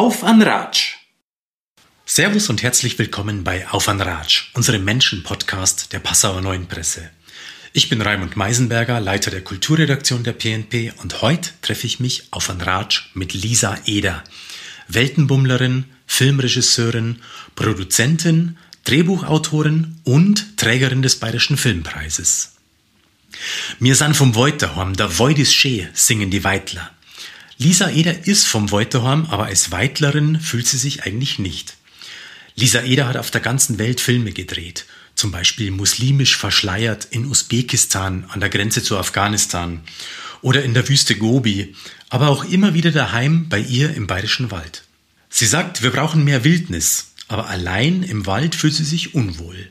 Auf an Ratsch! Servus und herzlich willkommen bei Auf an Ratsch, unserem Menschen-Podcast der Passauer Neuen Presse. Ich bin Raimund Meisenberger, Leiter der Kulturredaktion der PNP und heute treffe ich mich auf an Ratsch mit Lisa Eder, Weltenbummlerin, Filmregisseurin, Produzentin, Drehbuchautorin und Trägerin des Bayerischen Filmpreises. Mir san vom Weuterhorn, der Void is schee, singen die Weitler. Lisa Eder ist vom Weuterhorn, aber als Weitlerin fühlt sie sich eigentlich nicht. Lisa Eder hat auf der ganzen Welt Filme gedreht, zum Beispiel muslimisch verschleiert in Usbekistan an der Grenze zu Afghanistan oder in der Wüste Gobi, aber auch immer wieder daheim bei ihr im Bayerischen Wald. Sie sagt, wir brauchen mehr Wildnis, aber allein im Wald fühlt sie sich unwohl.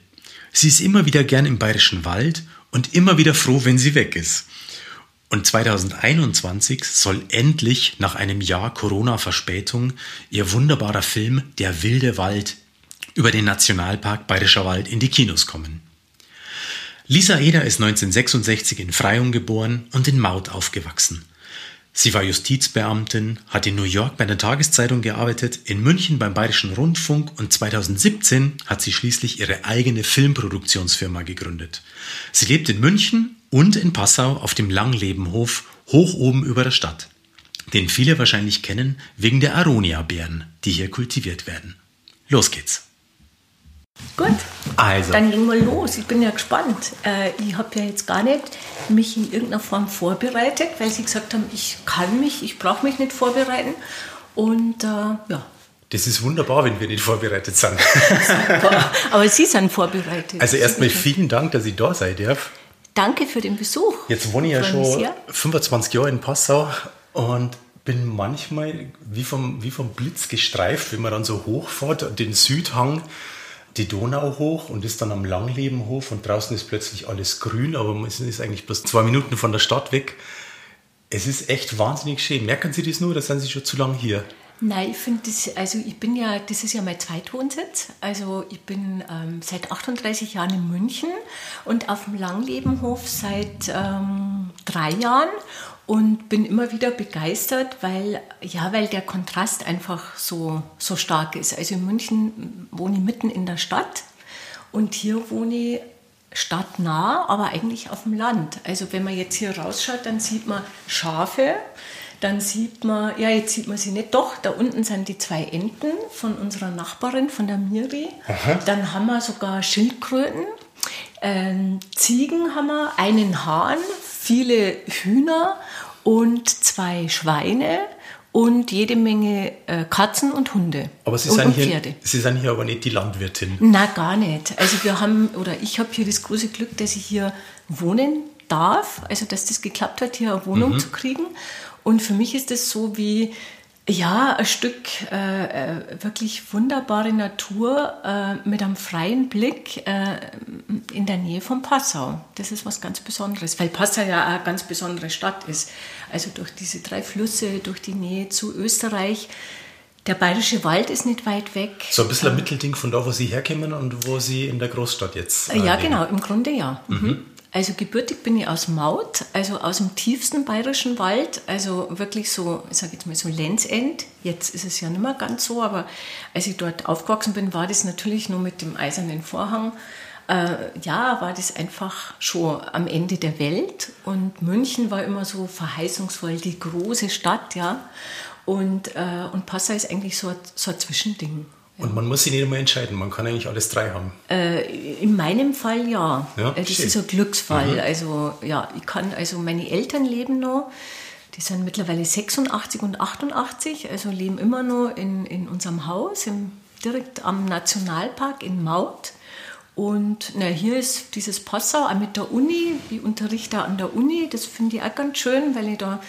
Sie ist immer wieder gern im Bayerischen Wald und immer wieder froh, wenn sie weg ist. Und 2021 soll endlich nach einem Jahr Corona-Verspätung ihr wunderbarer Film Der wilde Wald über den Nationalpark Bayerischer Wald in die Kinos kommen. Lisa Eder ist 1966 in Freyung geboren und in Maut aufgewachsen. Sie war Justizbeamtin, hat in New York bei einer Tageszeitung gearbeitet, in München beim Bayerischen Rundfunk und 2017 hat sie schließlich ihre eigene Filmproduktionsfirma gegründet. Sie lebt in München und in Passau auf dem Langlebenhof hoch oben über der Stadt, den viele wahrscheinlich kennen wegen der Aronia-Beeren, die hier kultiviert werden. Los geht's! Gut, also. dann legen wir los. Ich bin ja gespannt. Äh, ich habe ja jetzt gar nicht mich in irgendeiner Form vorbereitet, weil Sie gesagt haben, ich kann mich, ich brauche mich nicht vorbereiten. Und äh, ja. Das ist wunderbar, wenn wir nicht vorbereitet sind. Super. Aber Sie sind vorbereitet. Also erstmal vielen Dank, dass ich da sein darf. Danke für den Besuch. Jetzt wohne ich ja schon 25 Jahre in Passau und bin manchmal wie vom, wie vom Blitz gestreift, wenn man dann so hochfährt, den Südhang die Donau hoch und ist dann am Langlebenhof und draußen ist plötzlich alles grün, aber es ist eigentlich bloß zwei Minuten von der Stadt weg. Es ist echt wahnsinnig schön. Merken Sie das nur oder sind Sie schon zu lange hier? Nein, ich finde also ich bin ja, das ist ja mein Zweitwohnsitz. Also ich bin ähm, seit 38 Jahren in München und auf dem Langlebenhof seit ähm, drei Jahren und bin immer wieder begeistert, weil, ja, weil der Kontrast einfach so, so stark ist. Also in München wohne ich mitten in der Stadt und hier wohne ich stadtnah, aber eigentlich auf dem Land. Also wenn man jetzt hier rausschaut, dann sieht man Schafe, dann sieht man, ja, jetzt sieht man sie nicht, doch, da unten sind die zwei Enten von unserer Nachbarin, von der Miri. Aha. Dann haben wir sogar Schildkröten, ähm, Ziegen haben wir, einen Hahn, viele Hühner und zwei Schweine und jede Menge äh, Katzen und Hunde. Aber Sie, und, sind hier, Sie sind hier aber nicht die Landwirtin. Na, gar nicht. Also wir haben, oder ich habe hier das große Glück, dass ich hier wohnen darf, also dass das geklappt hat, hier eine Wohnung mhm. zu kriegen. Und für mich ist das so wie, ja, ein Stück äh, äh, wirklich wunderbare Natur äh, mit einem freien Blick äh, in der Nähe von Passau. Das ist was ganz Besonderes, weil Passau ja eine ganz besondere Stadt ist. Also durch diese drei Flüsse, durch die Nähe zu Österreich. Der Bayerische Wald ist nicht weit weg. So ein bisschen ein Mittelding von da, wo Sie herkommen und wo Sie in der Großstadt jetzt. Äh, ja, leben. genau, im Grunde ja. Mhm. Also gebürtig bin ich aus Maut, also aus dem tiefsten bayerischen Wald, also wirklich so, ich sage jetzt mal so Lenzend. Jetzt ist es ja nicht mehr ganz so, aber als ich dort aufgewachsen bin, war das natürlich nur mit dem eisernen Vorhang. Äh, ja, war das einfach schon am Ende der Welt und München war immer so verheißungsvoll, die große Stadt, ja. Und, äh, und Passau ist eigentlich so, so ein Zwischending. Und man muss sich nicht immer entscheiden, man kann eigentlich alles drei haben. Äh, in meinem Fall ja. ja äh, das schön. ist ein Glücksfall. Mhm. Also ja, ich kann, also meine Eltern leben noch, die sind mittlerweile 86 und 88, also leben immer noch in, in unserem Haus, im, direkt am Nationalpark in Maut. Und na, hier ist dieses Passau, auch mit der Uni, ich unterrichte an der Uni, das finde ich auch ganz schön, weil ich da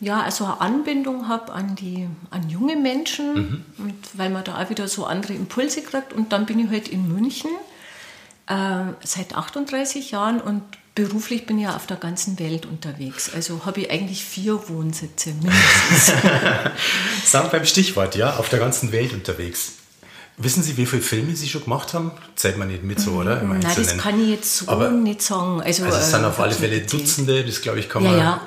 ja, also eine Anbindung habe an, die, an junge Menschen, mhm. und weil man da auch wieder so andere Impulse kriegt. Und dann bin ich halt in München äh, seit 38 Jahren und beruflich bin ich ja auf der ganzen Welt unterwegs. Also habe ich eigentlich vier Wohnsitze mindestens. Sagen beim Stichwort, ja, auf der ganzen Welt unterwegs. Wissen Sie, wie viele Filme Sie schon gemacht haben? Zählt man nicht mit so, oder? Nein, das kann ich jetzt so Aber, nicht sagen. Also, also es sind äh, auf alle Fälle Dutzende, das glaube ich, kann man, ja, ja,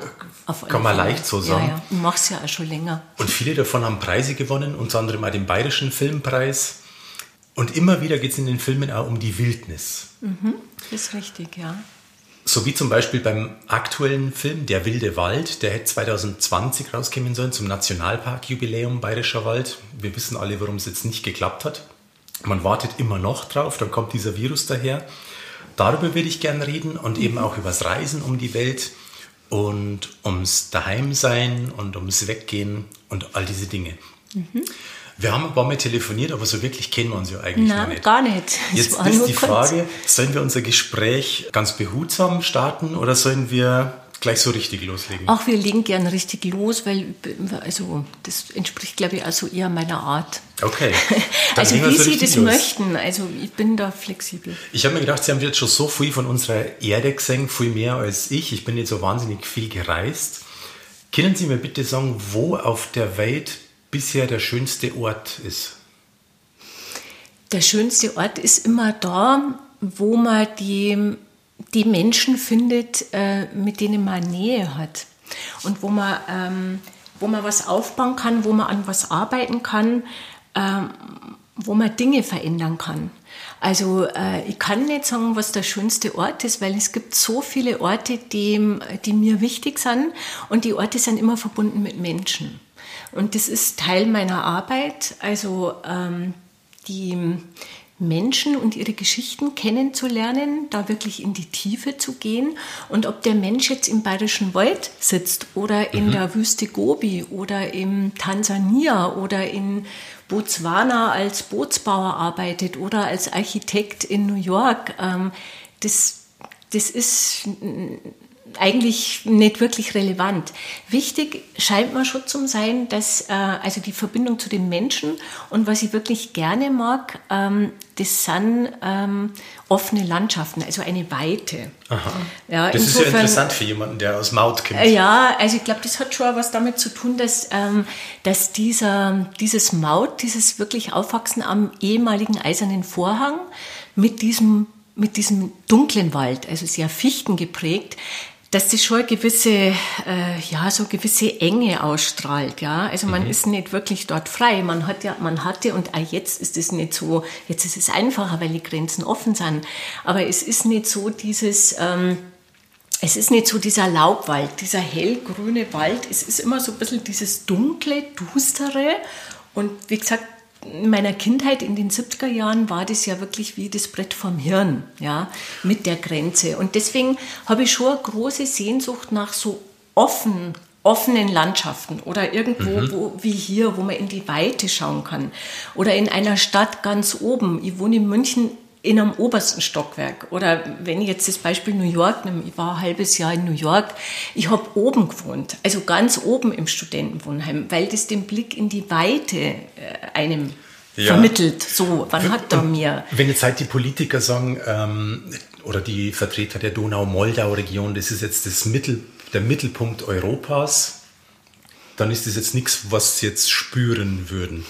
auf alle kann man Fälle. leicht so sagen. Ja, ja. Ich mache es ja auch schon länger. Und viele davon haben Preise gewonnen, unter anderem auch den Bayerischen Filmpreis. Und immer wieder geht es in den Filmen auch um die Wildnis. Das ist richtig, ja. So wie zum Beispiel beim aktuellen Film Der wilde Wald, der hätte 2020 rauskommen sollen zum Nationalparkjubiläum Bayerischer Wald. Wir wissen alle, warum es jetzt nicht geklappt hat. Man wartet immer noch drauf, dann kommt dieser Virus daher. Darüber würde ich gerne reden und eben auch übers Reisen um die Welt und ums Daheimsein und ums Weggehen und all diese Dinge. Wir haben ein paar Mal telefoniert, aber so wirklich kennen wir uns ja eigentlich noch Nein, nicht. gar nicht. Jetzt ist die kurz. Frage, sollen wir unser Gespräch ganz behutsam starten oder sollen wir gleich so richtig loslegen? Auch wir legen gern richtig los, weil also das entspricht, glaube ich, also eher meiner Art. Okay. Also wie so Sie das los. möchten. Also ich bin da flexibel. Ich habe mir gedacht, Sie haben jetzt schon so viel von unserer Erde gesehen, viel mehr als ich. Ich bin nicht so wahnsinnig viel gereist. Können Sie mir bitte sagen, wo auf der Welt bisher der schönste Ort ist? Der schönste Ort ist immer da, wo man die, die Menschen findet, äh, mit denen man Nähe hat. Und wo man, ähm, wo man was aufbauen kann, wo man an was arbeiten kann, ähm, wo man Dinge verändern kann. Also äh, ich kann nicht sagen, was der schönste Ort ist, weil es gibt so viele Orte, die, die mir wichtig sind und die Orte sind immer verbunden mit Menschen. Und das ist Teil meiner Arbeit, also ähm, die Menschen und ihre Geschichten kennenzulernen, da wirklich in die Tiefe zu gehen. Und ob der Mensch jetzt im Bayerischen Wald sitzt oder in der Wüste Gobi oder in Tansania oder in Botswana als Bootsbauer arbeitet oder als Architekt in New York, ähm, das, das ist eigentlich nicht wirklich relevant. Wichtig scheint mir schon zu sein, dass äh, also die Verbindung zu den Menschen und was ich wirklich gerne mag, ähm, das sind ähm, offene Landschaften, also eine Weite. Ja, Das ist ja insofern- interessant für jemanden, der aus Maut kommt. äh, Ja, also ich glaube, das hat schon was damit zu tun, dass, ähm, dass dieser, dieses Maut, dieses wirklich Aufwachsen am ehemaligen Eisernen Vorhang mit diesem, mit diesem dunklen Wald, also sehr Fichten geprägt, dass das schon eine gewisse, äh, ja, so gewisse Enge ausstrahlt, ja. Also man ist nicht wirklich dort frei. Man hat ja, man hatte und auch jetzt ist es nicht so, jetzt ist es einfacher, weil die Grenzen offen sind. Aber es ist nicht so dieses, ähm, es ist nicht so dieser Laubwald, dieser hellgrüne Wald. Es ist immer so ein bisschen dieses dunkle, düstere. Und wie gesagt, in meiner Kindheit in den 70er Jahren war das ja wirklich wie das Brett vom Hirn, ja, mit der Grenze. Und deswegen habe ich schon eine große Sehnsucht nach so offen, offenen Landschaften oder irgendwo, wo, wie hier, wo man in die Weite schauen kann. Oder in einer Stadt ganz oben. Ich wohne in München in einem obersten Stockwerk. Oder wenn ich jetzt das Beispiel New York nehme, ich war ein halbes Jahr in New York, ich habe oben gewohnt, also ganz oben im Studentenwohnheim, weil das den Blick in die Weite äh, einem Ja. vermittelt. So, man hat da mehr. Wenn jetzt halt die Politiker sagen, ähm, oder die Vertreter der Donau-Moldau-Region, das ist jetzt das Mittel, der Mittelpunkt Europas, dann ist das jetzt nichts, was sie jetzt spüren würden.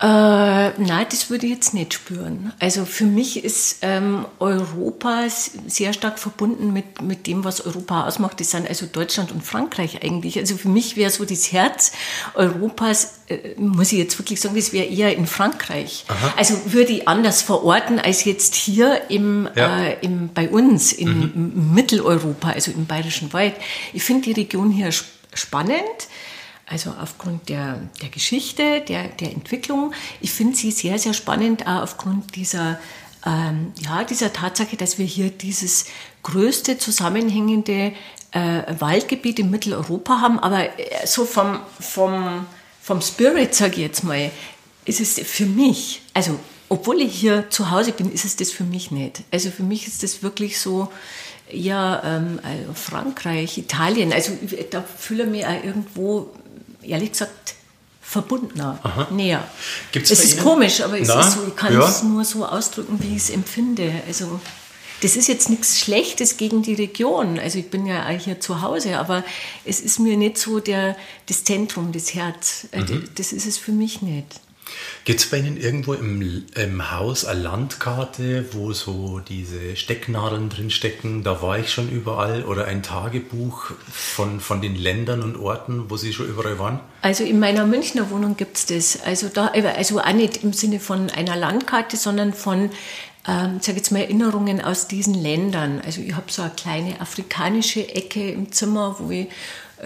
Äh, nein, das würde ich jetzt nicht spüren. Also für mich ist ähm, Europa sehr stark verbunden mit, mit dem, was Europa ausmacht. Das sind also Deutschland und Frankreich eigentlich. Also für mich wäre so das Herz Europas, äh, muss ich jetzt wirklich sagen, das wäre eher in Frankreich. Also würde ich anders verorten als jetzt hier im, Ja. äh, im, bei uns in im Mitteleuropa, also im Bayerischen Wald. Ich finde die Region hier sp- spannend. Also aufgrund der, der Geschichte, der, der Entwicklung. Ich finde sie sehr, sehr spannend, auch aufgrund dieser, ähm, ja, dieser Tatsache, dass wir hier dieses größte zusammenhängende äh, Waldgebiet in Mitteleuropa haben. Aber äh, so vom, vom, vom Spirit, sage ich jetzt mal, ist es für mich, also obwohl ich hier zu Hause bin, ist es das für mich nicht. Also für mich ist das wirklich so, ja, ähm, also Frankreich, Italien, also da fühle ich mich auch irgendwo, ehrlich gesagt, verbundener, näher. Gibt's es ist Ihnen- komisch, aber es Na, ist so, ich kann ja. es nur so ausdrücken, wie ich es empfinde. Also das ist jetzt nichts Schlechtes gegen die Region. Also ich bin ja hier zu Hause, aber es ist mir nicht so der, das Zentrum, das Herz. Äh, Mhm. Das ist es für mich nicht. Gibt es bei Ihnen irgendwo im, im Haus eine Landkarte, wo so diese Stecknadeln drinstecken? Da war ich schon überall. Oder ein Tagebuch von, von den Ländern und Orten, wo Sie schon überall waren? Also in meiner Münchner Wohnung gibt es das. Also, da, also auch nicht im Sinne von einer Landkarte, sondern von ähm, sage jetzt mal Erinnerungen aus diesen Ländern. Also ich habe so eine kleine afrikanische Ecke im Zimmer, wo ich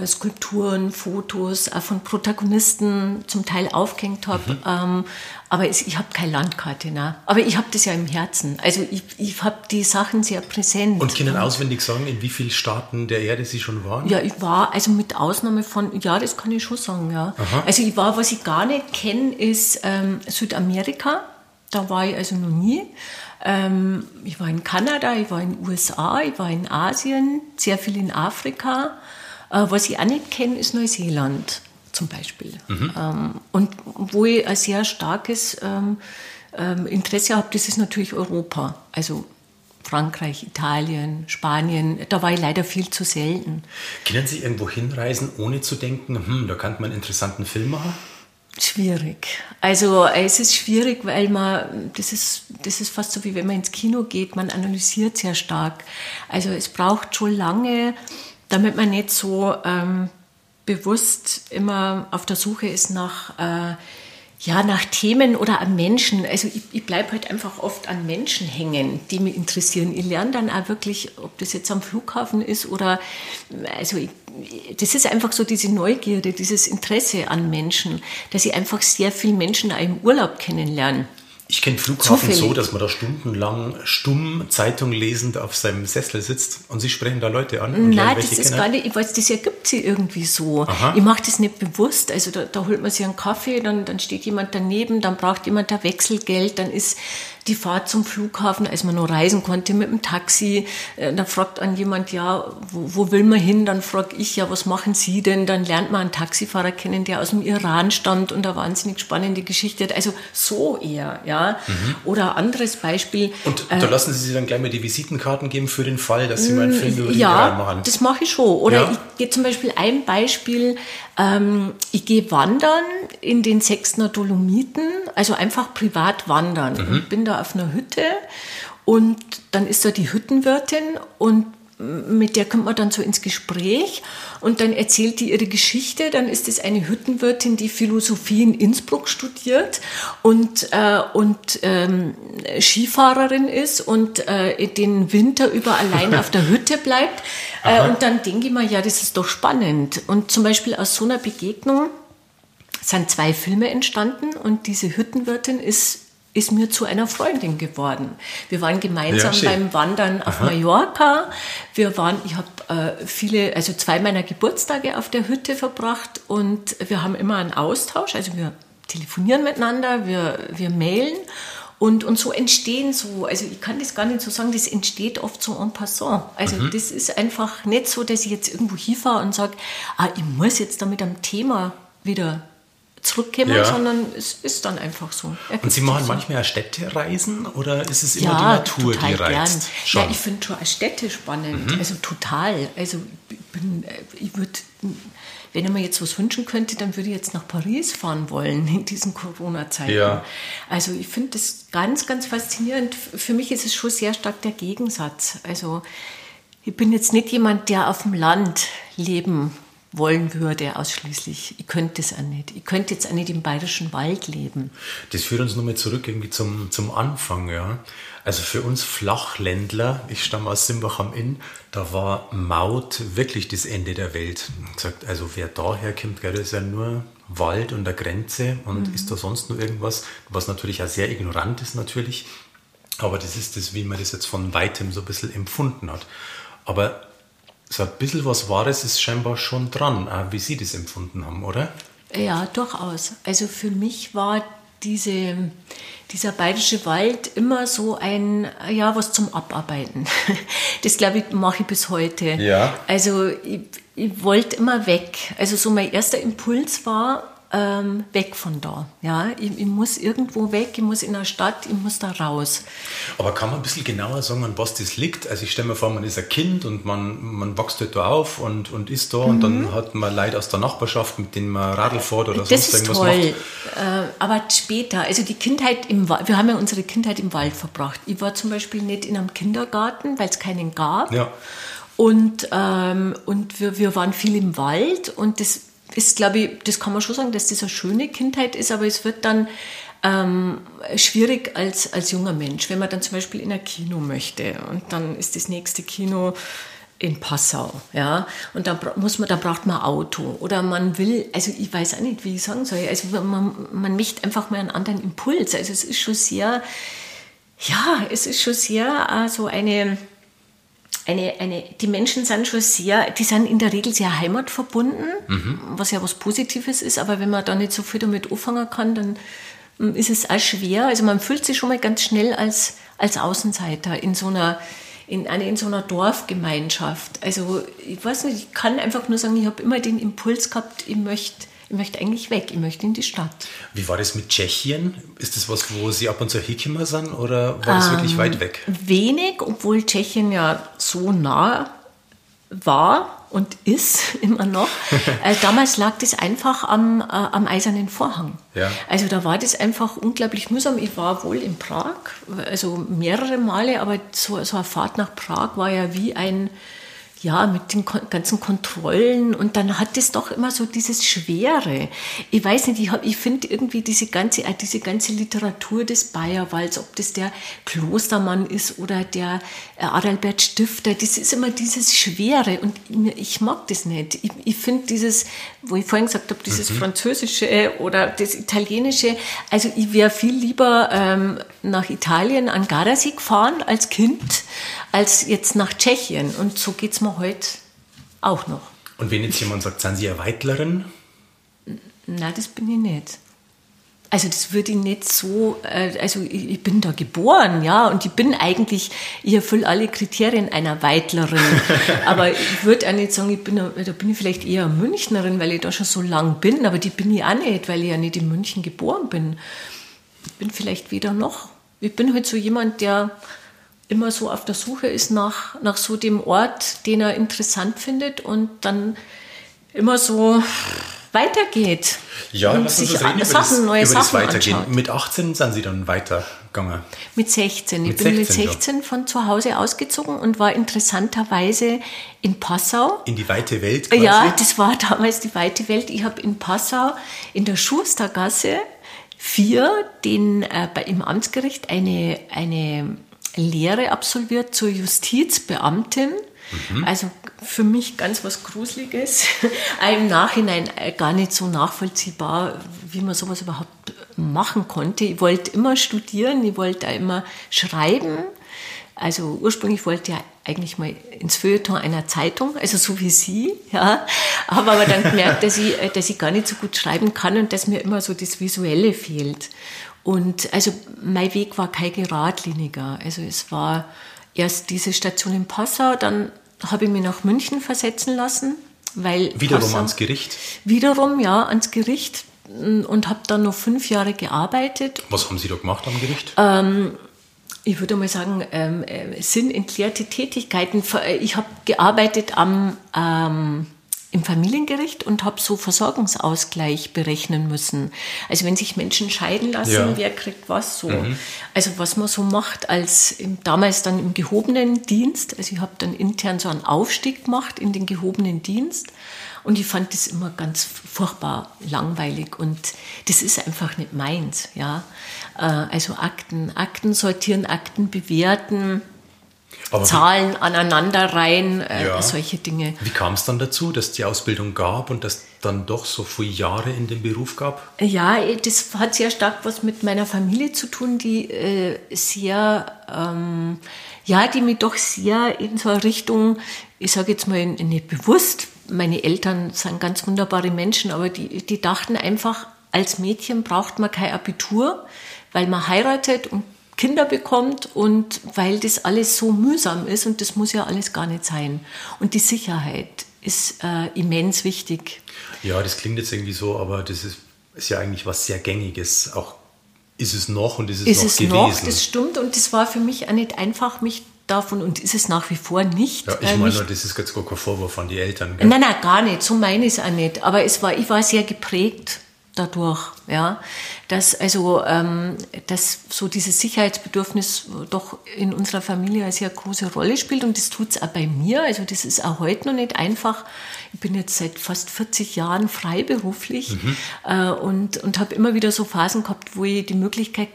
Skulpturen, Fotos auch von Protagonisten zum Teil aufgehängt habe. Mhm. Ähm, aber es, ich habe keine Landkarte. Ne? Aber ich habe das ja im Herzen. Also ich, ich habe die Sachen sehr präsent. Und können auswendig sagen, in wie vielen Staaten der Erde Sie schon waren? Ja, ich war, also mit Ausnahme von, ja, das kann ich schon sagen, ja. Aha. Also ich war, was ich gar nicht kenne, ist ähm, Südamerika. Da war ich also noch nie. Ähm, ich war in Kanada, ich war in den USA, ich war in Asien, sehr viel in Afrika. Äh, was ich auch nicht kenne, ist Neuseeland zum Beispiel. Mhm. Ähm, und wo ich ein sehr starkes ähm, ähm, Interesse habe, das ist natürlich Europa. Also Frankreich, Italien, Spanien, da war ich leider viel zu selten. Können Sie irgendwo hinreisen, ohne zu denken, hm, da kann man einen interessanten Film machen? Schwierig. Also es ist schwierig, weil man, das ist, das ist fast so wie wenn man ins Kino geht, man analysiert sehr stark. Also es braucht schon lange, damit man nicht so ähm, bewusst immer auf der Suche ist nach, äh, ja, nach Themen oder an Menschen. Also ich, ich bleibe halt einfach oft an Menschen hängen, die mich interessieren. Ich lerne dann auch wirklich, ob das jetzt am Flughafen ist oder, also ich, das ist einfach so diese Neugierde, dieses Interesse an Menschen, dass ich einfach sehr viele Menschen auch im Urlaub kennenlerne. Ich kenne Flughafen Zufällig. so, dass man da stundenlang stumm Zeitung lesend auf seinem Sessel sitzt und Sie sprechen da Leute an. Nein, das ist kennen. gar nicht, ich weiß, das ergibt sie irgendwie so. Aha. Ich mache das nicht bewusst. Also da, da, holt man sich einen Kaffee, dann, dann steht jemand daneben, dann braucht jemand da Wechselgeld, dann ist die Fahrt zum Flughafen, als man noch reisen konnte mit dem Taxi, äh, da fragt an jemand, ja, wo, wo will man hin? Dann frage ich, ja, was machen Sie denn? Dann lernt man einen Taxifahrer kennen, der aus dem Iran stammt und eine wahnsinnig spannende Geschichte hat. Also so eher, ja. Mhm. Oder anderes Beispiel. Und äh, da lassen Sie sich dann gleich mal die Visitenkarten geben für den Fall, dass Sie mal einen Film über ja, Iran machen. das mache ich schon. Oder ja? ich gehe zum Beispiel ein Beispiel, ähm, ich gehe wandern in den Sechstner Dolomiten, also einfach privat wandern. Mhm. Ich bin da auf einer Hütte und dann ist da die Hüttenwirtin und mit der kommt man dann so ins Gespräch und dann erzählt die ihre Geschichte. Dann ist es eine Hüttenwirtin, die Philosophie in Innsbruck studiert und, äh, und ähm, Skifahrerin ist und äh, den Winter über allein auf der Hütte bleibt. Äh, und dann denke ich mir, ja, das ist doch spannend. Und zum Beispiel aus so einer Begegnung sind zwei Filme entstanden und diese Hüttenwirtin ist ist mir zu einer Freundin geworden. Wir waren gemeinsam ja, beim Wandern auf Aha. Mallorca. Wir waren, ich habe äh, viele, also zwei meiner Geburtstage auf der Hütte verbracht und wir haben immer einen Austausch. Also wir telefonieren miteinander, wir, wir mailen und, und so entstehen so, also ich kann das gar nicht so sagen, das entsteht oft so en passant. Also mhm. das ist einfach nicht so, dass ich jetzt irgendwo hinfahre und sage, ah, ich muss jetzt damit am Thema wieder zurückkommen, ja. sondern es ist dann einfach so. Und Sie machen so. manchmal Städtereisen oder ist es immer ja, die Natur, die reizt? Ja, ich finde schon Städte spannend, mhm. also total. Also ich, äh, ich würde, wenn ich mir jetzt was wünschen könnte, dann würde ich jetzt nach Paris fahren wollen in diesen Corona-Zeiten. Ja. Also ich finde das ganz, ganz faszinierend. Für mich ist es schon sehr stark der Gegensatz. Also ich bin jetzt nicht jemand, der auf dem Land leben wollen würde ausschließlich. Ich könnte es auch nicht. Ich könnte jetzt auch nicht im bayerischen Wald leben. Das führt uns nochmal zurück irgendwie zum, zum Anfang, ja. Also für uns Flachländler, ich stamme aus Simbach am Inn, da war Maut wirklich das Ende der Welt. Sagt, also wer daher kommt, gell, das ist ja nur Wald und der Grenze und mhm. ist da sonst nur irgendwas, was natürlich auch sehr ignorant ist natürlich. Aber das ist das, wie man das jetzt von weitem so ein bisschen empfunden hat. Aber so ein bisschen was Wahres ist scheinbar schon dran, wie Sie das empfunden haben, oder? Ja, durchaus. Also für mich war diese, dieser bayerische Wald immer so ein, ja, was zum Abarbeiten. Das glaube ich, mache ich bis heute. Ja. Also ich, ich wollte immer weg. Also so mein erster Impuls war, ähm, weg von da. Ja, ich, ich, muss irgendwo weg, ich muss in der Stadt, ich muss da raus. Aber kann man ein bisschen genauer sagen, an was das liegt? Also ich stelle mir vor, man ist ein Kind und man, man wächst dort auf und, und ist da mhm. und dann mhm. hat man Leute aus der Nachbarschaft, mit denen man Radl fährt oder das sonst irgendwas toll. macht. äh, aber später, also die Kindheit im Wald, wir haben ja unsere Kindheit im Wald verbracht. Ich war zum Beispiel nicht in einem Kindergarten, weil es keinen gab. Ja. Und, ähm, und wir, wir waren viel im Wald und das ist, glaube ich, das kann man schon sagen, dass das eine schöne Kindheit ist, aber es wird dann ähm, schwierig als, als junger Mensch, wenn man dann zum Beispiel in ein Kino möchte und dann ist das nächste Kino in Passau, ja, und da muss man, da braucht man Auto oder man will, also ich weiß auch nicht, wie ich sagen soll, also man, man möchte einfach mal einen anderen Impuls, also es ist schon sehr, ja, es ist schon sehr äh, so eine, eine, eine, die Menschen sind schon sehr, die sind in der Regel sehr heimatverbunden, mhm. was ja was Positives ist, aber wenn man da nicht so viel damit anfangen kann, dann hm, ist es auch schwer. Also man fühlt sich schon mal ganz schnell als, als Außenseiter in so einer in, in so einer Dorfgemeinschaft. Also ich weiß nicht, ich kann einfach nur sagen, ich habe immer den Impuls gehabt, ich möchte ich möchte eigentlich weg, ich möchte in die Stadt. Wie war das mit Tschechien? Ist das was, wo Sie ab und zu hingekommen sind oder war das ähm, wirklich weit weg? Wenig, obwohl Tschechien ja so nah war und ist immer noch. äh, damals lag das einfach am, äh, am Eisernen Vorhang. Ja. Also da war das einfach unglaublich mühsam. Ich war wohl in Prag, also mehrere Male, aber so, so eine Fahrt nach Prag war ja wie ein ja, mit den ganzen Kontrollen und dann hat es doch immer so dieses Schwere. Ich weiß nicht, ich, ich finde irgendwie diese ganze, äh, diese ganze Literatur des Bayerwalds, ob das der Klostermann ist oder der äh, Adalbert Stifter, das ist immer dieses Schwere und ich mag das nicht. Ich, ich finde dieses, wo ich vorhin gesagt habe, dieses mhm. Französische oder das Italienische, also ich wäre viel lieber ähm, nach Italien an Gardasee gefahren als Kind, als jetzt nach Tschechien. Und so geht es mir heute auch noch. Und wenn jetzt jemand sagt, sind Sie eine Weitlerin? Nein, das bin ich nicht. Also das würde ich nicht so, äh, also ich, bin da geboren, ja, und ich bin eigentlich, ich erfülle alle Kriterien einer Weitlerin. aber ich würde auch nicht sagen, ich bin, da bin ich vielleicht eher Münchnerin, weil ich da schon so lang bin, aber die bin ich auch nicht, weil ich ja nicht in München geboren bin. Ich bin vielleicht weder noch. Ich bin halt so jemand, der immer so auf der Suche ist nach, nach so dem Ort, den er interessant findet und dann immer so weitergeht. Ja, und lass uns sich reden über, Sachen, das, neue über das Weitergehen. Anschaut. Mit 18 sind Sie dann weitergegangen? Mit 16. Mit ich bin 16 mit 16 ja. von zu Hause ausgezogen und war interessanterweise in Passau. In die weite Welt quasi? Ja, das war damals die weite Welt. Ich habe in Passau in der Schustergasse 4 den, äh, im Amtsgericht eine, eine Lehre absolviert zur Justizbeamtin. Mhm. Also für mich ganz was Gruseliges. Im Nachhinein äh, gar nicht so nachvollziehbar, wie man sowas überhaupt machen konnte. Ich wollte immer studieren, ich wollte immer schreiben. Also ursprünglich wollte ich eigentlich mal ins Feuilleton einer Zeitung, also so wie Sie, ja. Habe aber dann gemerkt, dass ich, äh, dass ich gar nicht so gut schreiben kann und dass mir immer so das Visuelle fehlt. Und also mein Weg war kein geradliniger. Also es war erst diese Station in Passau, dann habe ich mich nach München versetzen lassen, weil wiederum Passau, ans Gericht. Wiederum ja ans Gericht und habe dann noch fünf Jahre gearbeitet. Was haben Sie da gemacht am Gericht? Ähm, ich würde mal sagen, ähm, äh, sinnentleerte Tätigkeiten. Ich habe gearbeitet am ähm, im Familiengericht und habe so Versorgungsausgleich berechnen müssen. Also wenn sich Menschen scheiden lassen, ja. wer kriegt was so. Mhm. Also was man so macht als im, damals dann im gehobenen Dienst. Also ich habe dann intern so einen Aufstieg gemacht in den gehobenen Dienst. Und ich fand das immer ganz furchtbar langweilig und das ist einfach nicht meins. Ja? Äh, also Akten, Akten sortieren, Akten bewerten, aber Zahlen aneinanderreihen, äh, ja. solche Dinge. Wie kam es dann dazu, dass es die Ausbildung gab und dass dann doch so viele Jahre in dem Beruf gab? Ja, das hat sehr stark was mit meiner Familie zu tun, die äh, sehr, ähm, ja, die mich doch sehr in so eine Richtung, ich sage jetzt mal nicht bewusst, meine Eltern sind ganz wunderbare Menschen, aber die, die dachten einfach, als Mädchen braucht man kein Abitur, weil man heiratet und Kinder bekommt und weil das alles so mühsam ist und das muss ja alles gar nicht sein. Und die Sicherheit ist äh, immens wichtig. Ja, das klingt jetzt irgendwie so, aber das ist, ist ja eigentlich was sehr Gängiges. Auch ist es noch und ist es ist noch es gewesen. Noch, das stimmt und das war für mich auch nicht einfach, mich davon und ist es nach wie vor nicht. Ja, ich äh, meine, das ist jetzt gar kein Vorwurf an die Eltern. Gell? Nein, nein, gar nicht. So meine ich es auch nicht. Aber es war, ich war sehr geprägt dadurch, ja, dass also ähm, dass so dieses Sicherheitsbedürfnis doch in unserer Familie eine sehr große Rolle spielt und das tut es auch bei mir. Also das ist auch heute noch nicht einfach. Ich bin jetzt seit fast 40 Jahren freiberuflich mhm. äh, und und habe immer wieder so Phasen gehabt, wo ich die Möglichkeit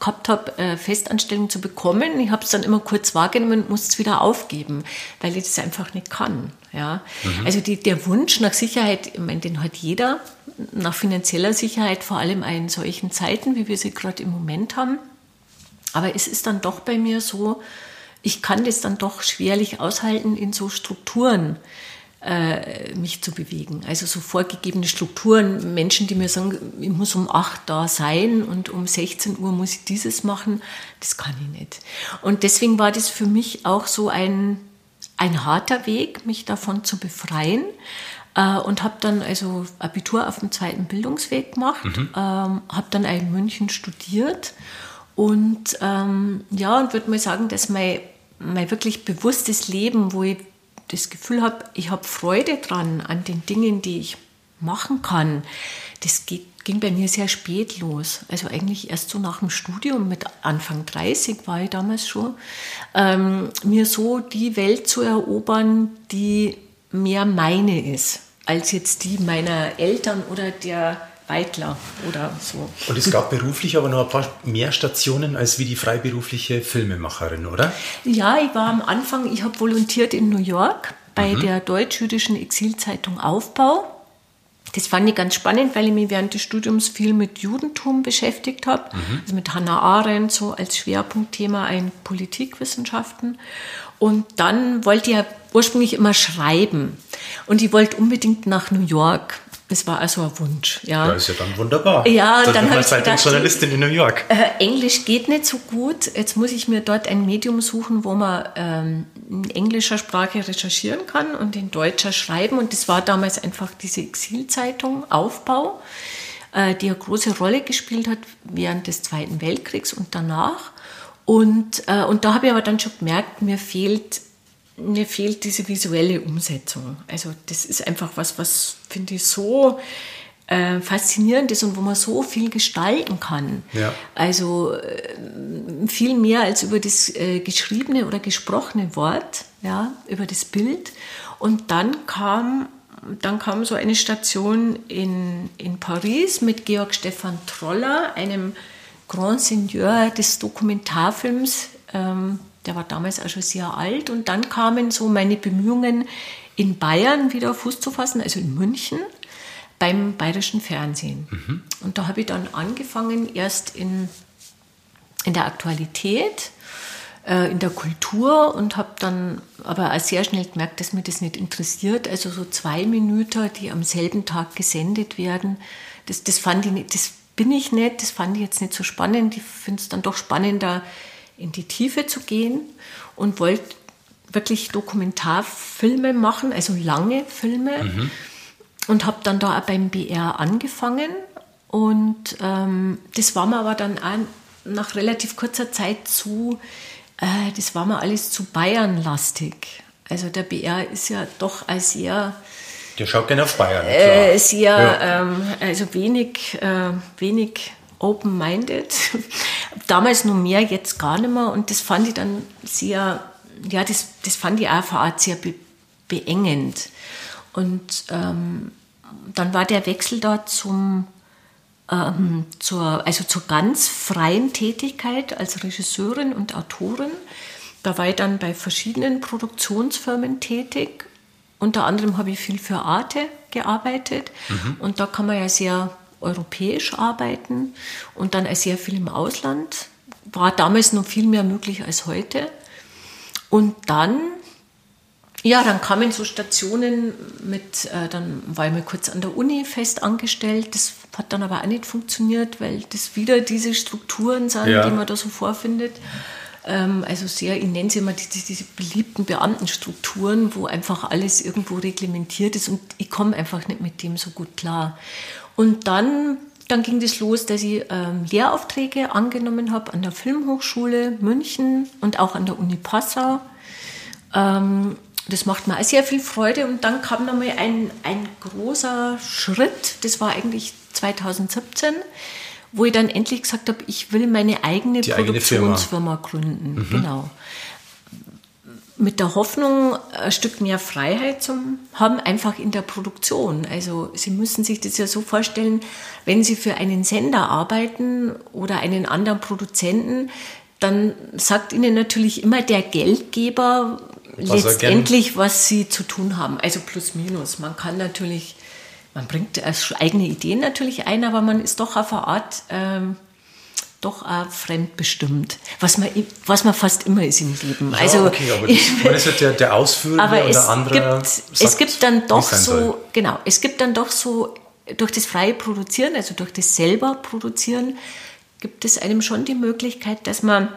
gehabt habe, äh, Festanstellung zu bekommen. Ich habe es dann immer kurz wahrgenommen und musste es wieder aufgeben, weil ich das einfach nicht kann. Ja? Mhm. Also die, der Wunsch nach Sicherheit, ich meine, den hat jeder, nach finanzieller Sicherheit, vor allem in solchen Zeiten, wie wir sie gerade im Moment haben. Aber es ist dann doch bei mir so, ich kann das dann doch schwerlich aushalten in so Strukturen äh, mich zu bewegen. Also so vorgegebene Strukturen, Menschen, die mir sagen, ich muss um 8 da sein und um 16 Uhr muss ich dieses machen, das kann ich nicht. Und deswegen war das für mich auch so ein, ein harter Weg, mich davon zu befreien. Äh, und habe dann also Abitur auf dem zweiten Bildungsweg gemacht, mhm. ähm, habe dann in München studiert und ähm, ja, und würde mal sagen, dass mein, mein wirklich bewusstes Leben, wo ich das Gefühl habe, ich habe Freude dran an den Dingen, die ich machen kann, das geht, ging bei mir sehr spät los. Also eigentlich erst so nach dem Studium, mit Anfang 30 war ich damals schon, ähm, mir so die Welt zu erobern, die mehr meine ist, als jetzt die meiner Eltern oder der Beitler oder so. Und es gab beruflich aber noch ein paar mehr Stationen als wie die freiberufliche Filmemacherin, oder? Ja, ich war am Anfang, ich habe volontiert in New York bei mhm. der deutsch-jüdischen Exilzeitung Aufbau. Das fand ich ganz spannend, weil ich mich während des Studiums viel mit Judentum beschäftigt habe. Mhm. Also mit Hannah Arendt so als Schwerpunktthema in Politikwissenschaften. Und dann wollte ich ja ursprünglich immer schreiben. Und ich wollte unbedingt nach New York. Das war also ein Wunsch. Ja, ja ist ja dann wunderbar. Ja, dann, dann habe ich Zeitungsjournalistin in New York. Äh, Englisch geht nicht so gut. Jetzt muss ich mir dort ein Medium suchen, wo man ähm, in englischer Sprache recherchieren kann und in deutscher schreiben. Und das war damals einfach diese Exilzeitung Aufbau, äh, die eine große Rolle gespielt hat während des Zweiten Weltkriegs und danach. Und, äh, und da habe ich aber dann schon gemerkt, mir fehlt mir fehlt diese visuelle Umsetzung. Also das ist einfach was, was finde ich so äh, faszinierend ist und wo man so viel gestalten kann. Ja. Also äh, viel mehr als über das äh, geschriebene oder gesprochene Wort, ja, über das Bild. Und dann kam, dann kam so eine Station in, in Paris mit Georg Stefan Troller, einem Grand Seigneur des Dokumentarfilms. Ähm, der war damals auch schon sehr alt. Und dann kamen so meine Bemühungen, in Bayern wieder Fuß zu fassen, also in München, beim bayerischen Fernsehen. Mhm. Und da habe ich dann angefangen, erst in, in der Aktualität, äh, in der Kultur und habe dann aber auch sehr schnell gemerkt, dass mir das nicht interessiert. Also so zwei Minuten, die am selben Tag gesendet werden, das, das fand ich nicht, das bin ich nicht, das fand ich jetzt nicht so spannend. Ich finde es dann doch spannender, in die Tiefe zu gehen und wollte wirklich Dokumentarfilme machen, also lange Filme. Mhm. Und habe dann da auch beim BR angefangen. Und ähm, das war mir aber dann auch nach relativ kurzer Zeit zu, äh, das war mir alles zu Bayern-lastig. Also der BR ist ja doch ein sehr... Der schaut gerne auf Bayern, äh, sehr, ja. ähm, also wenig, äh, wenig open-minded. Damals nur mehr, jetzt gar nicht mehr. Und das fand ich dann sehr, ja, das, das fand ich auch eine Art sehr be beengend. Und ähm, dann war der Wechsel da zum, ähm, zur, also zur ganz freien Tätigkeit als Regisseurin und Autorin. Da war ich dann bei verschiedenen Produktionsfirmen tätig. Unter anderem habe ich viel für Arte gearbeitet. Mhm. Und da kann man ja sehr europäisch arbeiten und dann sehr viel im Ausland. War damals noch viel mehr möglich als heute. Und dann, ja, dann kamen so Stationen mit, äh, dann war ich mal kurz an der Uni fest angestellt. Das hat dann aber auch nicht funktioniert, weil das wieder diese Strukturen sind, ja. die man da so vorfindet. Ähm, also sehr, ich nenne sie immer die, die, diese beliebten Beamtenstrukturen, wo einfach alles irgendwo reglementiert ist und ich komme einfach nicht mit dem so gut klar. Und dann, dann ging das los, dass ich ähm, Lehraufträge angenommen habe an der Filmhochschule München und auch an der Uni Passau. Ähm, Das macht mir auch sehr viel Freude. Und dann kam nochmal ein, ein großer Schritt, das war eigentlich 2017, wo ich dann endlich gesagt habe, ich will meine eigene Die eigene Produktionsfirma gründen. Mhm. Genau. Mit der Hoffnung, ein Stück mehr Freiheit zu haben, einfach in der Produktion. Also Sie müssen sich das ja so vorstellen, wenn Sie für einen Sender arbeiten oder einen anderen Produzenten, dann sagt Ihnen natürlich immer der Geldgeber Was letztendlich, was Sie zu tun haben. Also plus minus. Man kann natürlich, man bringt äh, eigene Ideen natürlich ein, aber man ist doch auf eine Art ähm, doch auch fremdbestimmt, was man, was man fast immer ist im Leben. also, ja, okay, aber das, man ist ja der, der Ausführende aber es der andere. gibt, es gibt dann doch so, soll. genau, es gibt dann doch so, durch das freie Produzieren, also durch das selber Produzieren, gibt es einem schon die Möglichkeit, dass man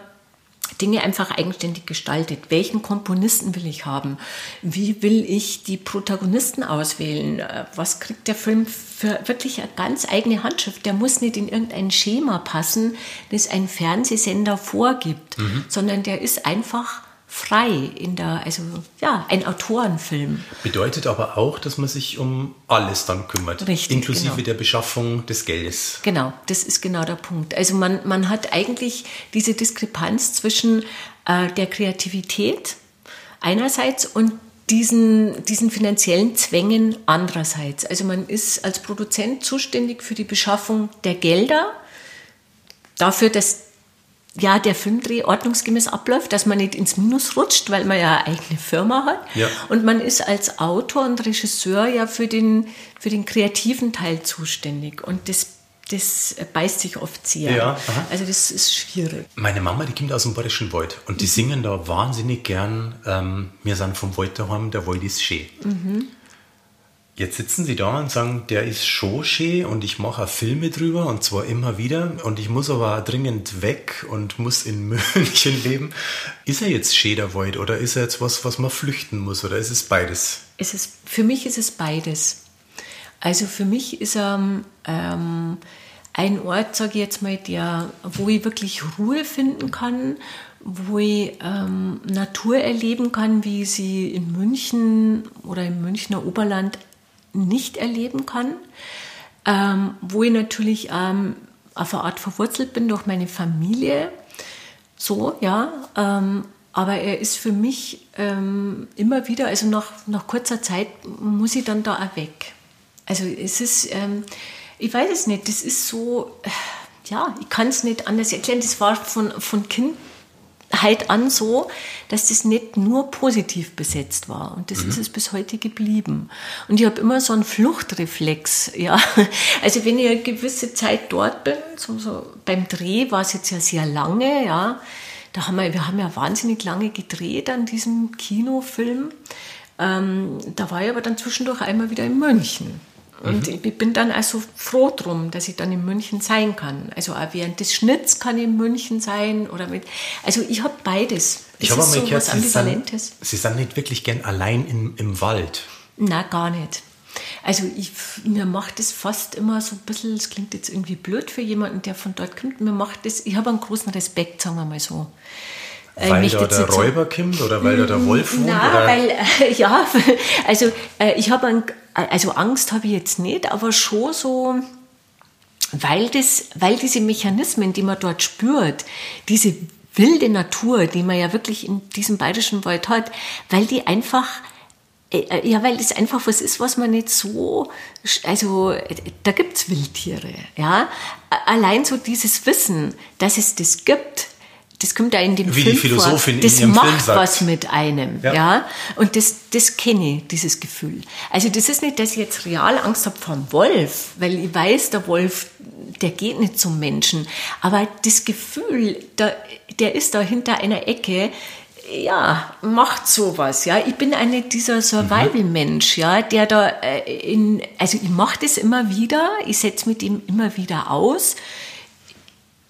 Dinge einfach eigenständig gestaltet. Welchen Komponisten will ich haben? Wie will ich die Protagonisten auswählen? Äh, Was kriegt der Film für wirklich eine ganz eigene Handschrift? Der muss nicht in irgendein Schema passen, das ein Fernsehsender vorgibt, sondern der ist einfach frei in der, also ja, ein Autorenfilm. Bedeutet aber auch, dass man sich um alles dann kümmert. Richtig, Inklusive genau. der Beschaffung des Geldes. Genau, das ist genau der Punkt. Also man, man hat eigentlich diese Diskrepanz zwischen äh, der Kreativität einerseits und diesen, diesen finanziellen Zwängen andererseits. Also man ist als Produzent zuständig für die Beschaffung der Gelder, dafür, dass ja, der Filmdreh ordnungsgemäß abläuft, dass man nicht ins Minus rutscht, weil man ja eine eigene Firma hat. Ja. Und man ist als Autor und Regisseur ja für den, für den kreativen Teil zuständig. Und das, das beißt sich oft sehr. Ja, also das ist schwierig. Meine Mama, die kommt aus dem Bayerischen Wald und Mhm. die singen da wahnsinnig gern ähm, Wir sind vom Wald daheim, der Wald ist schön. Mhm. Jetzt sitzen sie da und sagen, der ist schon schön und ich mache Filme drüber und zwar immer wieder und ich muss aber dringend weg und muss in München leben. Ist er jetzt schön, der Wald, oder ist er jetzt was, was man flüchten muss oder ist es beides? Es ist, für mich ist es beides. Also für mich ist er ähm, ein Ort, sage ich jetzt mal, der, wo ich wirklich Ruhe finden kann, wo ich ähm, Natur erleben kann, wie ich sie in München oder im Münchner Oberland nicht erleben kann, ähm, wo ich natürlich ähm, auf eine Art verwurzelt bin durch meine Familie, so, ja. Ähm, aber er ist für mich ähm, immer wieder, also nach, nach kurzer Zeit muss ich dann da auch weg. Also es ist, ähm, ich weiß es nicht, das ist so, äh, ja, ich kann es nicht anders erklären. Das war von, von Kindheit an so, dass das nicht nur positiv besetzt war. Und das ist es bis heute geblieben. Und ich habe immer so einen Fluchtreflex, ja. Also wenn ich eine gewisse Zeit dort bin, so, so beim Dreh war es jetzt ja sehr lange, ja. Da haben wir, wir haben ja wahnsinnig lange gedreht an diesem Kinofilm. Ähm, da war ich aber dann zwischendurch einmal wieder in München. Und ich bin dann also froh drum, dass ich dann in München sein kann. Also auch während des Schnitts kann ich in München sein oder mit. Also ich habe beides. Ich Es habe mal so gehört, Sie sind. Sie sind nicht wirklich gern allein im, im Wald. Na, gar nicht. Also ich, mir macht es fast immer so ein bisschen, es klingt jetzt irgendwie blöd für jemanden, der von dort kommt, mir macht das, ich habe einen großen Respekt, sagen wir mal so. Äh, Weil da der Räuber kommt oder weil da der Wolf wohnt? Na, oder? weil, äh, ja, also äh, ich habe, ein- also Angst habe ich jetzt nicht, aber schon so, weil, das, weil diese Mechanismen, die man dort spürt, diese wilde Natur, die man ja wirklich in diesem bayerischen Wald hat, weil die einfach äh, ja, weil das einfach was ist, was man nicht so, also äh, da gibt's Wildtiere, ja. Allein so dieses Wissen, dass es das gibt, das kommt da in dem Wie die Film Philosophin vor. in Das ihrem macht Film sagt. was mit einem, Ja. ja. Und das, das kenne ich, dieses Gefühl. Also das ist nicht, dass ich jetzt real Angst habe vor dem Wolf, weil ich weiß, der Wolf, der geht nicht zum Menschen. Aber das Gefühl, da, der ist da hinter einer Ecke, ja, macht sowas, ja. Ich bin eine dieser Survival-Mensch, ja, der da äh, in, also ich mache das immer wieder, ich setze mit ihm immer wieder aus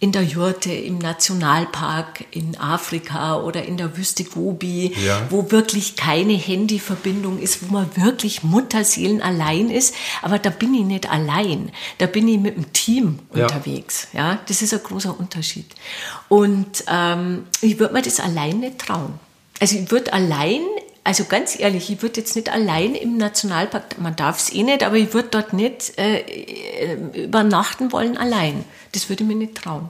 in der Jurte, im Nationalpark in Afrika oder in der Wüste Gobi, Ja. wo wirklich keine Handyverbindung ist, wo man wirklich Mutterseelen allein ist. Aber da bin ich nicht allein. Da bin ich mit dem Team Ja. unterwegs. Ja, das ist ein großer Unterschied. Und ähm, ich würde mir das allein nicht trauen. Also ich würde allein also ganz ehrlich, ich würde jetzt nicht allein im Nationalpark, man darf es eh nicht, aber ich würde dort nicht äh, äh, übernachten wollen allein. Das würde ich mir nicht trauen.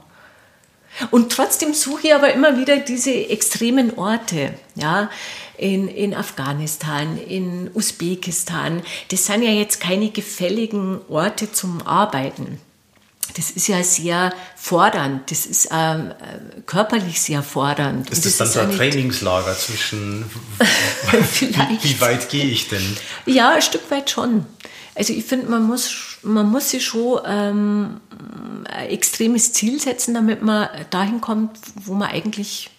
Und trotzdem suche ich aber immer wieder diese extremen Orte, ja, in, in Afghanistan, in Usbekistan. Das sind ja jetzt keine gefälligen Orte zum Arbeiten. Das ist ja sehr fordernd, das ist ähm, äh, körperlich sehr fordernd. Ist das, das dann so ein Trainingslager zwischen, wie, wie weit gehe ich denn? Ja, ein Stück weit schon. Also ich finde, man muss, man muss sich schon ähm, ein extremes Ziel setzen, damit man dahin kommt, wo man eigentlich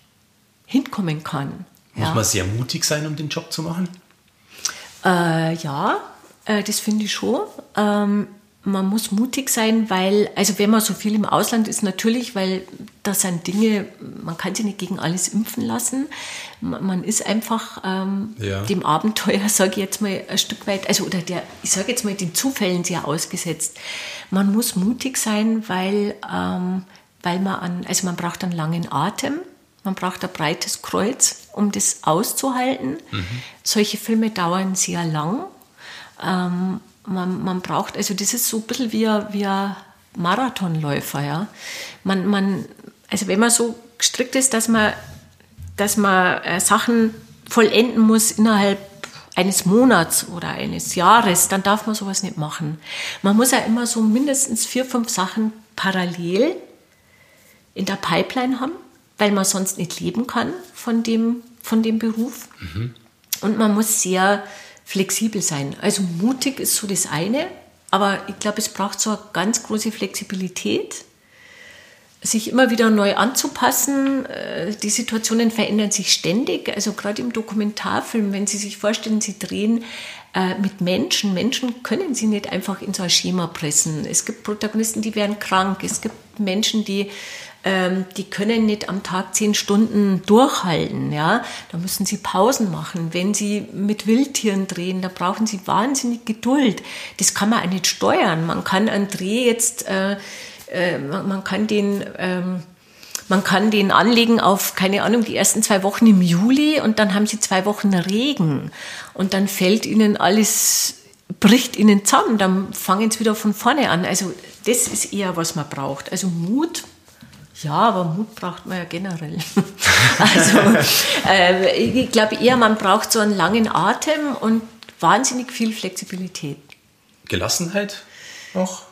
hinkommen kann. Muss ja. man sehr mutig sein, um den Job zu machen? Äh, ja, äh, das finde ich schon. Ähm, man muss mutig sein, weil, also wenn man so viel im Ausland ist, natürlich, weil das sind Dinge, man kann sich nicht gegen alles impfen lassen. Man ist einfach ähm, ja. dem Abenteuer, sage ich jetzt mal, ein Stück weit, also oder der, ich sage jetzt mal, den Zufällen sehr ausgesetzt. Man muss mutig sein, weil, ähm, weil man an, also man braucht einen langen Atem, man braucht ein breites Kreuz, um das auszuhalten. Mhm. Solche Filme dauern sehr lang. Ähm, man, man braucht, also das ist so ein bisschen wie, wie ein Marathonläufer, ja. Man, man, also wenn man so gestrickt ist, dass man, dass man äh, Sachen vollenden muss innerhalb eines Monats oder eines Jahres, dann darf man sowas nicht machen. Man muss ja immer so mindestens vier, fünf Sachen parallel in der Pipeline haben, weil man sonst nicht leben kann von dem, von dem Beruf. Mhm. Und man muss sehr flexibel sein. Also mutig ist so das eine, aber ich glaube, es braucht so eine ganz große Flexibilität, sich immer wieder neu anzupassen. Äh, die Situationen verändern sich ständig. Also gerade im Dokumentarfilm, wenn Sie sich vorstellen, Sie drehen äh, mit Menschen. Menschen können Sie nicht einfach in so ein Schema pressen. Es gibt Protagonisten, die werden krank. Es gibt Menschen, die ähm, die können nicht am Tag zehn Stunden durchhalten. Ja? Da müssen sie Pausen machen. Wenn sie mit Wildtieren drehen, da brauchen sie wahnsinnig Geduld. Das kann man auch nicht steuern. Man kann einen Dreh jetzt, äh, äh, man, kann den... Ähm, man kann den anlegen auf, keine Ahnung, die ersten zwei Wochen im Juli und dann haben sie zwei Wochen Regen und dann fällt ihnen alles, bricht ihnen zusammen, dann fangen sie wieder von vorne an. Also das ist eher, was man braucht. Also Mut ja, aber Mut braucht man ja generell. also äh, ich glaube eher, man braucht so einen langen Atem und wahnsinnig viel Flexibilität. Gelassenheit noch?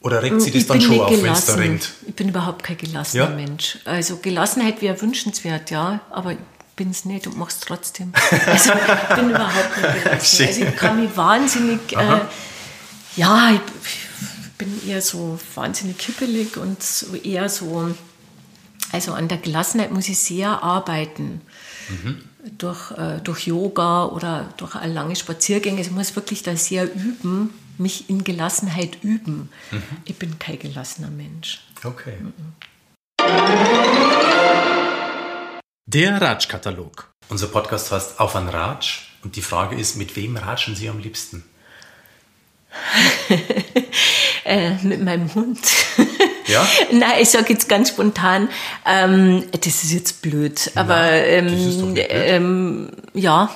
Oder regt sie das dann schon auf, wenn es da regnet? Ich bin überhaupt kein gelassener ja? Mensch. Also Gelassenheit wäre wünschenswert, ja, aber ich bin es nicht und mache es trotzdem. Also ich bin überhaupt nicht gelassen. Also ich kann mich wahnsinnig, äh, ja, ich, bin eher so wahnsinnig kippelig und eher so, also an der Gelassenheit muss ich sehr arbeiten. Mhm. Durch, äh, durch Yoga oder durch lange Spaziergänge. Ich muss wirklich da sehr üben, mich in Gelassenheit üben. Mhm. Ich bin kein gelassener Mensch. Okay. Mhm. Der Ratsch-Katalog. Unser Podcast heißt Auf ein Ratsch und die Frage ist, mit wem ratschen Sie am liebsten? äh, mit meinem Hund. Ja? Nein, ich sage jetzt ganz spontan, ähm, das ist jetzt blöd, aber Nein, ähm, ähm, ja.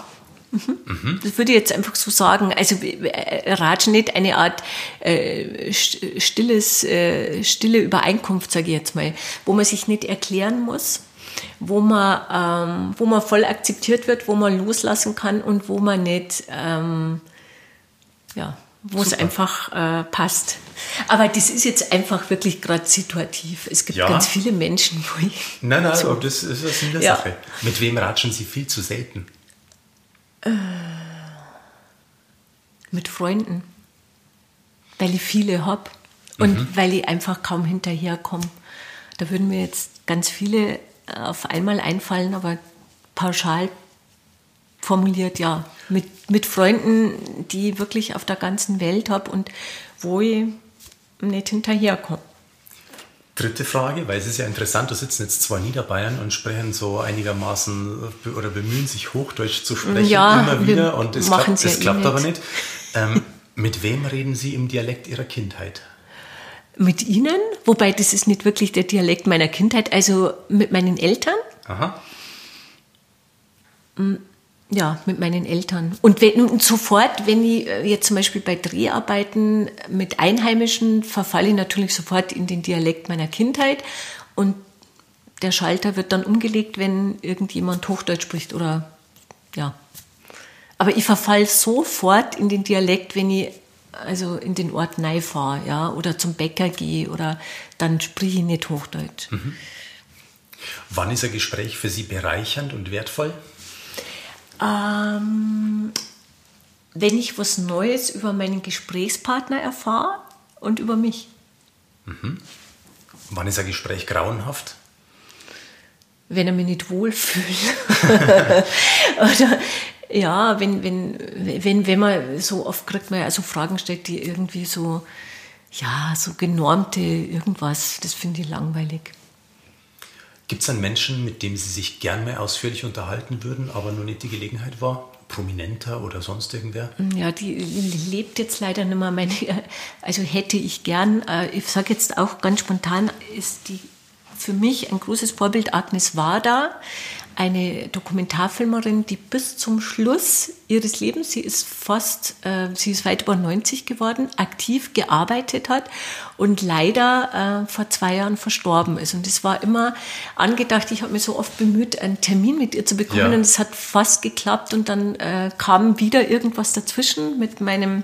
Mhm. Mhm. Das würde ich jetzt einfach so sagen. Also äh, Ratsch nicht eine Art äh, stilles, äh, stille Übereinkunft, sage ich jetzt mal, wo man sich nicht erklären muss, wo man, ähm, wo man voll akzeptiert wird, wo man loslassen kann und wo man nicht, ähm, ja, wo es einfach äh, passt. Aber das ist jetzt einfach wirklich gerade situativ. Es gibt ja. ganz viele Menschen, wo ich. Nein, nein, so. aber das ist das Sinn der ja. Sache. Mit wem ratschen Sie viel zu selten? Äh, mit Freunden. Weil ich viele habe und mhm. weil ich einfach kaum hinterherkomme. Da würden mir jetzt ganz viele auf einmal einfallen, aber pauschal formuliert, ja, mit, mit Freunden, die ich wirklich auf der ganzen Welt habe und wo ich nicht hinterherkomme. Dritte Frage, weil es ist ja interessant, da sitzen jetzt zwei Niederbayern und sprechen so einigermaßen oder bemühen sich Hochdeutsch zu sprechen ja, immer wieder und es klappt, es ja klappt eh aber nicht. Ähm, mit wem reden Sie im Dialekt Ihrer Kindheit? Mit Ihnen, wobei das ist nicht wirklich der Dialekt meiner Kindheit, also mit meinen Eltern. Aha. Ja, mit meinen Eltern. Und, wenn, und sofort, wenn ich äh, jetzt zum Beispiel bei Dreharbeiten mit Einheimischen, verfalle ich natürlich sofort in den Dialekt meiner Kindheit. Und der Schalter wird dann umgelegt, wenn irgendjemand Hochdeutsch spricht oder ja. Aber ich verfalle sofort in den Dialekt, wenn ich also in den Ort neu fahre, ja, oder zum Bäcker gehe oder dann spreche ich nicht Hochdeutsch. Mhm. Wann ist ein Gespräch für Sie bereichernd und wertvoll? Ähm, wenn ich was Neues über meinen Gesprächspartner erfahre und über mich. Mhm. Wann ist ein Gespräch grauenhaft? Wenn er mich nicht wohlfühlt. Oder ja, wenn, wenn, wenn, wenn man so oft kriegt man also Fragen stellt, die irgendwie so, ja, so genormte irgendwas, das finde ich langweilig. Gibt es einen Menschen, mit dem Sie sich gern mehr ausführlich unterhalten würden, aber nur nicht die Gelegenheit war? Prominenter oder sonst irgendwer? Ja, die lebt jetzt leider nicht mehr. Meine, also hätte ich gern, äh, ich sage jetzt auch ganz spontan, ist die für mich ein großes Vorbild Agnes Wada eine Dokumentarfilmerin, die bis zum Schluss ihres Lebens, sie ist fast, äh, sie ist weit über 90 geworden, aktiv gearbeitet hat und leider äh, vor zwei Jahren verstorben ist. Und es war immer angedacht, ich habe mir so oft bemüht, einen Termin mit ihr zu bekommen ja. und es hat fast geklappt und dann äh, kam wieder irgendwas dazwischen mit meinem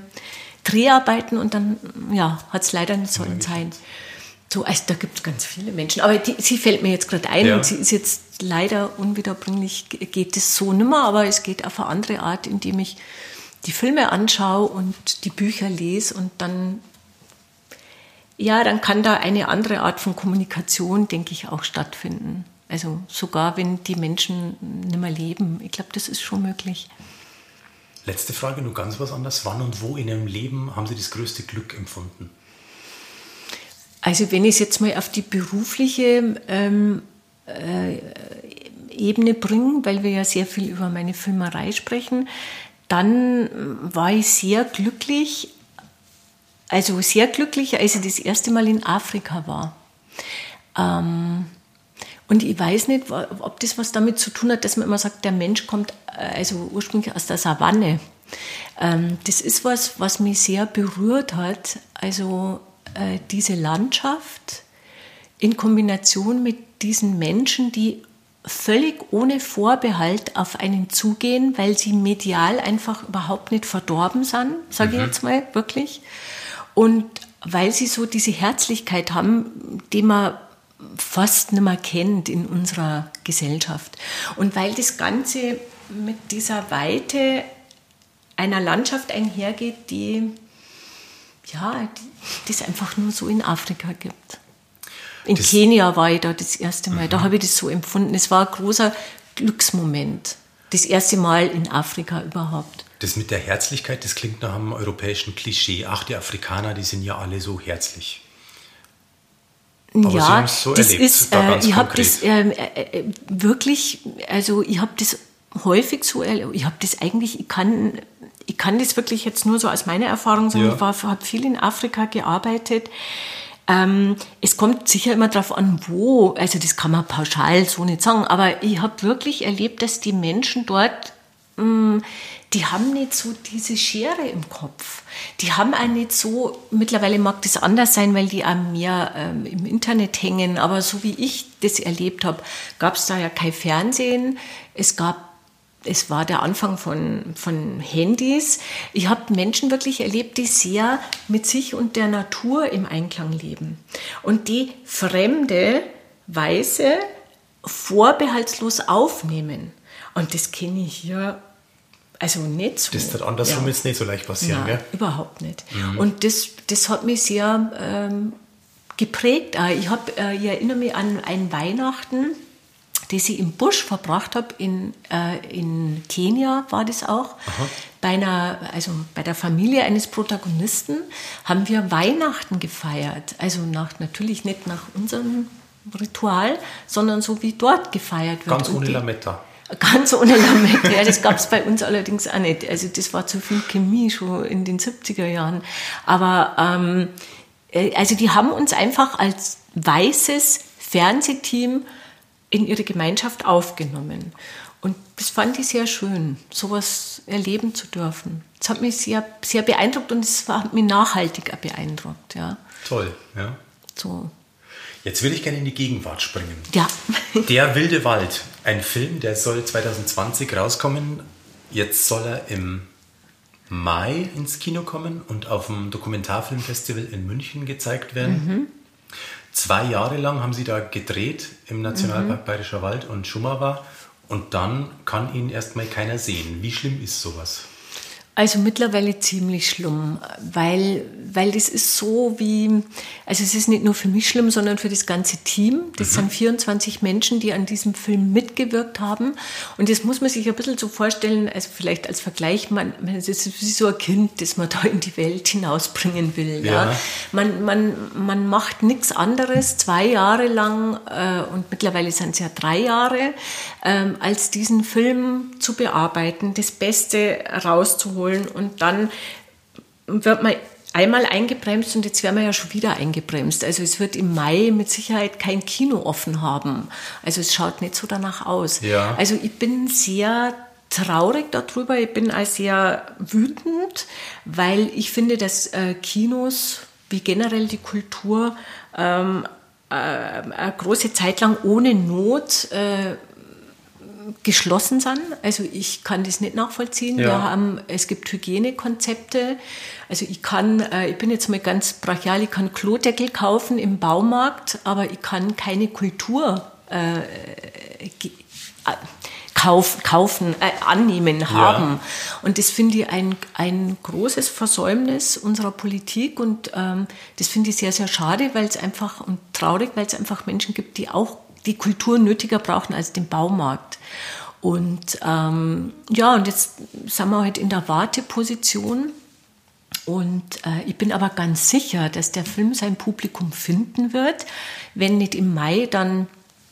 Dreharbeiten und dann ja, hat es leider nicht sollen sein. So, also da gibt es ganz viele Menschen. Aber die, sie fällt mir jetzt gerade ein ja. und sie ist jetzt leider unwiederbringlich, geht es so nimmer, aber es geht auf eine andere Art, indem ich die Filme anschaue und die Bücher lese und dann, ja, dann kann da eine andere Art von Kommunikation, denke ich, auch stattfinden. Also sogar wenn die Menschen nicht mehr leben. Ich glaube, das ist schon möglich. Letzte Frage, nur ganz was anderes. Wann und wo in Ihrem Leben haben Sie das größte Glück empfunden? Also wenn ich es jetzt mal auf die berufliche ähm, äh, Ebene bringe, weil wir ja sehr viel über meine Filmerei sprechen, dann war ich sehr glücklich, also sehr glücklich, als ich das erste Mal in Afrika war. Ähm, und ich weiß nicht, ob das was damit zu tun hat, dass man immer sagt, der Mensch kommt äh, also ursprünglich aus der Savanne. Ähm, das ist was, was mich sehr berührt hat. Also äh, diese Landschaft in Kombination mit diesen Menschen, die völlig ohne Vorbehalt auf einen zugehen, weil sie medial einfach überhaupt nicht verdorben sind, sage mhm. ich jetzt mal wirklich. Und weil sie so diese Herzlichkeit haben, die man fast nicht mehr kennt in unserer Gesellschaft. Und weil das Ganze mit dieser Weite einer Landschaft einhergeht, die ja, die es einfach nur so in Afrika gibt. In das Kenia war ich da das erste Mal. Mhm. Da habe ich das so empfunden. Es war ein großer Glücksmoment. Das erste Mal in Afrika überhaupt. Das mit der Herzlichkeit, das klingt nach einem europäischen Klischee. Ach, die Afrikaner, die sind ja alle so herzlich. Aber ja, so das erlebt, ist, da äh, ich habe das ähm, äh, äh, wirklich, also ich habe das häufig so, ich habe das eigentlich, ich kann ich kann das wirklich jetzt nur so aus meiner Erfahrung sagen. Ja. Ich habe viel in Afrika gearbeitet. Ähm, es kommt sicher immer darauf an, wo. Also das kann man pauschal so nicht sagen. Aber ich habe wirklich erlebt, dass die Menschen dort, mh, mm, die haben nicht so diese Schere im Kopf. Die haben auch nicht so, mittlerweile mag das anders sein, weil die auch mehr ähm, im Internet hängen. Aber so wie ich das erlebt habe, gab es da ja kein Fernsehen. Es gab es war der Anfang von, von Handys. Ich habe Menschen wirklich erlebt, die sehr mit sich und der Natur im Einklang leben. Und die fremde Weise vorbehaltslos aufnehmen. Und das kenne ich hier also nicht so. Das wird andersrum ja. jetzt nicht so leicht passieren, Nein, gell? überhaupt nicht. Mhm. Und das, das hat mich sehr ähm, geprägt. Ich, hab, äh, ich erinnere mich an ein Weihnachten, das ich im Busch verbracht habe, in, äh, in Kenia war das auch. Bei, einer, also bei der Familie eines Protagonisten haben wir Weihnachten gefeiert. Also nach, natürlich nicht nach unserem Ritual, sondern so wie dort gefeiert wird. Ganz ohne Lametta. Ganz ohne Lametta, ja, das gab es bei uns allerdings auch nicht. Also das war zu viel Chemie schon in den 70er Jahren. Aber ähm, äh, also die haben uns einfach als weißes Fernsehteam in ihre Gemeinschaft aufgenommen. Und das fand ich sehr schön, sowas erleben zu dürfen. Das hat mich sehr, sehr beeindruckt und es hat mich nachhaltig beeindruckt. Ja. Toll, ja. So. Jetzt würde ich gerne in die Gegenwart springen. Ja. Der wilde Wald, ein Film, der soll 2020 rauskommen. Jetzt soll er im Mai ins Kino kommen und auf dem Dokumentarfilmfestival in München gezeigt werden. Mhm. Zwei Jahre lang haben sie da gedreht im Nationalpark mhm. Bayerischer Wald und Schumava und dann kann ihn erstmal keiner sehen. Wie schlimm ist sowas? Also mittlerweile ziemlich schlimm, weil, weil das ist so wie, also es ist nicht nur für mich schlimm, sondern für das ganze Team. Das mhm. sind 24 Menschen, die an diesem Film mitgewirkt haben. Und das muss man sich ein bisschen so vorstellen, also vielleicht als Vergleich, man, das ist wie so ein Kind, das man da in die Welt hinausbringen will. Ja. ja. Man, man, man macht nichts anderes zwei Jahre lang, äh, und mittlerweile sind es ja drei Jahre, äh, als diesen Film zu bearbeiten, das Beste rauszuholen holen und dann wird man einmal eingebremst und jetzt werden wir ja schon wieder eingebremst. Also es wird im Mai mit Sicherheit kein Kino offen haben. Also es schaut nicht so danach aus. Ja. Also ich bin sehr traurig darüber, ich bin auch sehr wütend, weil ich finde, dass äh, Kinos wie generell die Kultur ähm, äh, eine große Zeit lang ohne Not äh, geschlossen sind. Also ich kann das nicht nachvollziehen. Ja. Wir haben, es gibt Hygienekonzepte. Also ich kann, äh, ich bin jetzt mal ganz brachial, ich kann Klodeckel kaufen im Baumarkt, aber ich kann keine Kultur äh, äh kauf, kaufen, äh, annehmen, haben. Ja. Und das finde ich ein, ein großes Versäumnis unserer Politik und ähm, das finde ich sehr, sehr schade, weil es einfach und traurig, weil es einfach Menschen gibt, die auch die Kultur nötiger brauchen als den Baumarkt. Und ähm, ja, und jetzt sind wir halt in der Warteposition. Und äh, ich bin aber ganz sicher, dass der Film sein Publikum finden wird. Wenn nicht im Mai, dann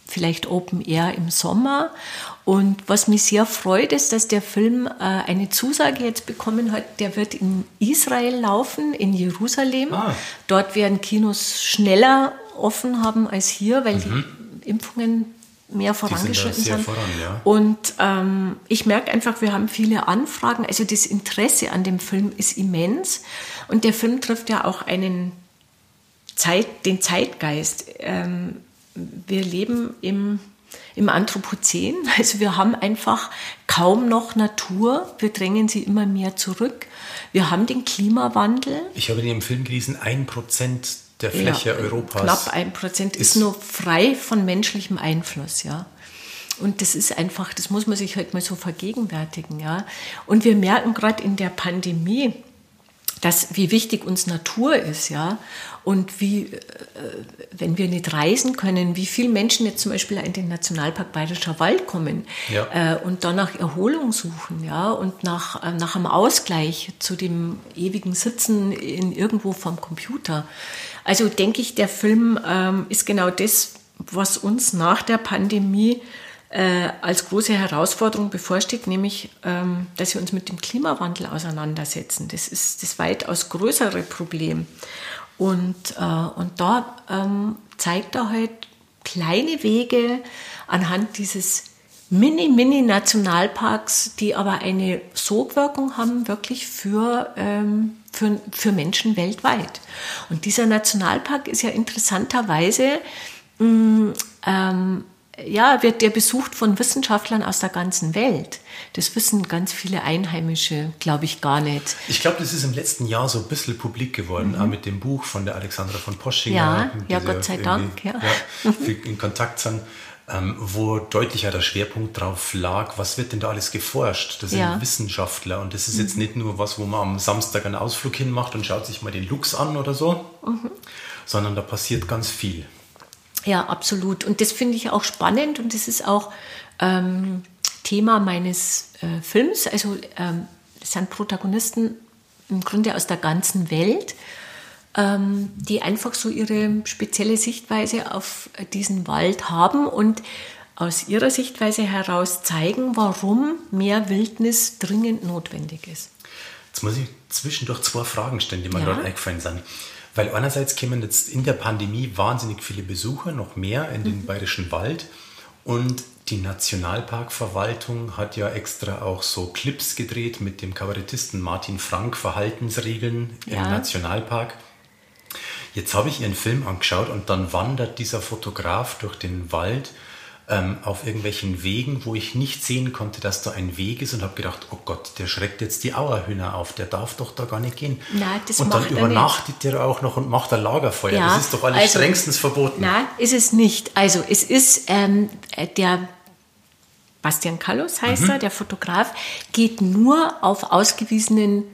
vielleicht Open Air im Sommer. Und was mich sehr freut, ist, dass der Film äh, eine Zusage jetzt bekommen hat. Der wird in Israel laufen, in Jerusalem. Ah. Dort werden Kinos schneller offen haben als hier, weil mhm. die Impfungen mehr vorangeschritten sind. Voran, ja. Und ähm, ich merke einfach, wir haben viele Anfragen. Also das Interesse an dem Film ist immens. Und der Film trifft ja auch einen Zeit, den Zeitgeist. Ähm, wir leben im, im Anthropozän. Also wir haben einfach kaum noch Natur. Wir drängen sie immer mehr zurück. Wir haben den Klimawandel. Ich habe in dem Film gelesen, ein Prozent der Fläche ja, Europas. Knapp ein Prozent ist, ist nur frei von menschlichem Einfluss, ja. Und das ist einfach, das muss man sich halt mal so vergegenwärtigen, ja. Und wir merken gerade in der Pandemie, dass, wie wichtig uns Natur ist, ja. Und wie, äh, wenn wir nicht reisen können, wie viele Menschen jetzt zum Beispiel in den Nationalpark Bayerischer Wald kommen ja. äh, und dann nach Erholung suchen, ja, und nach, äh, nach einem Ausgleich zu dem ewigen Sitzen in irgendwo vom Computer. Also denke ich, der Film ähm, ist genau das, was uns nach der Pandemie äh, als große Herausforderung bevorsteht, nämlich, ähm, dass wir uns mit dem Klimawandel auseinandersetzen. Das ist das weitaus größere Problem. Und, äh, und da ähm, zeigt er halt kleine Wege anhand dieses Mini-Mini-Nationalparks, die aber eine Sogwirkung haben, wirklich für, ähm, für, für Menschen weltweit. Und dieser Nationalpark ist ja interessanterweise, mh, mm, ähm, ja, wird der besucht von Wissenschaftlern aus der ganzen Welt. Das wissen ganz viele Einheimische, glaube ich, gar nicht. Ich glaube, das ist im letzten Jahr so ein bisschen publik geworden, mhm. auch mit dem Buch von der Alexandra von Poschinger. Ja, ja Gott sei Dank. Ja. ja in Kontakt sind ähm, wo deutlicher der Schwerpunkt drauf lag, was wird denn da alles geforscht? Das sind ja. Wissenschaftler und das ist jetzt mhm. nicht nur was, wo man am Samstag einen Ausflug hinmacht und schaut sich mal den Lux an oder so, mhm. sondern da passiert ganz viel. Ja, absolut. Und das finde ich auch spannend und das ist auch ähm, Thema meines äh, Films. Also ähm, das sind Protagonisten im Grunde aus der ganzen Welt die einfach so ihre spezielle Sichtweise auf diesen Wald haben und aus ihrer Sichtweise heraus zeigen, warum mehr Wildnis dringend notwendig ist. Jetzt muss ich zwischendurch zwei Fragen stellen, die mir ja. gerade eingefallen sind. Weil einerseits kämen jetzt in der Pandemie wahnsinnig viele Besucher, noch mehr in den mhm. Bayerischen Wald. Und die Nationalparkverwaltung hat ja extra auch so Clips gedreht mit dem Kabarettisten Martin Frank, Verhaltensregeln ja. im Nationalpark. Jetzt habe ich ihren Film angeschaut und dann wandert dieser Fotograf durch den Wald ähm, auf irgendwelchen Wegen, wo ich nicht sehen konnte, dass da ein Weg ist und habe gedacht, oh Gott, der schreckt jetzt die Auerhühner auf, der darf doch da gar nicht gehen. Nein, das und dann übernachtet der auch noch und macht ein Lagerfeuer. Ja, das ist doch alles also, strengstens verboten. Nein, ist es nicht. Also es ist ähm, der Bastian Kallos heißt mhm. er, der Fotograf, geht nur auf ausgewiesenen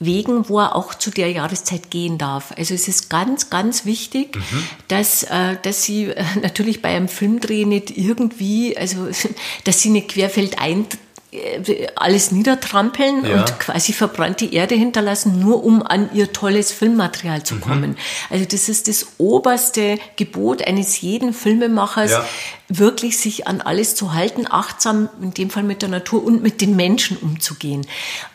Wegen, wo er auch zu der Jahreszeit gehen darf. Also es ist ganz, ganz wichtig, mhm. dass, äh, dass sie äh, natürlich bei einem Filmdreh nicht irgendwie, also dass sie nicht querfeldein äh, alles niedertrampeln ja. und quasi verbrannte Erde hinterlassen, nur um an ihr tolles Filmmaterial zu mhm. kommen. Mhm. Also das ist das oberste Gebot eines jeden Filmemachers, ja. wirklich sich an alles zu halten, achtsam in dem Fall mit der Natur und mit den Menschen umzugehen.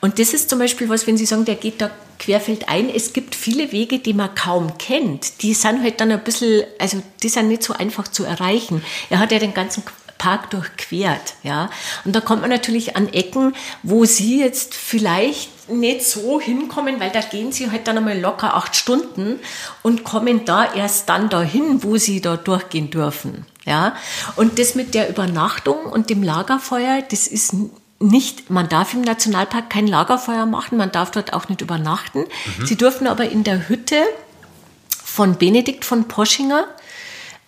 Und das ist zum Beispiel was, wenn Sie sagen, der geht da querfeld ein. Es gibt viele Wege, die man kaum kennt. Die sind halt dann ein bisschen, also die sind nicht so einfach zu erreichen. Er hat ja den ganzen Park durchquert. Ja? Und da kommt man natürlich an Ecken, wo Sie jetzt vielleicht nicht so hinkommen, weil da gehen Sie halt dann einmal locker acht Stunden und kommen da erst dann dahin, wo Sie da durchgehen dürfen. Ja? Und das mit der Übernachtung und dem Lagerfeuer, das ist nicht, man darf im Nationalpark kein Lagerfeuer machen, man darf dort auch nicht übernachten. Mhm. Sie dürfen aber in der Hütte von Benedikt von Poschinger,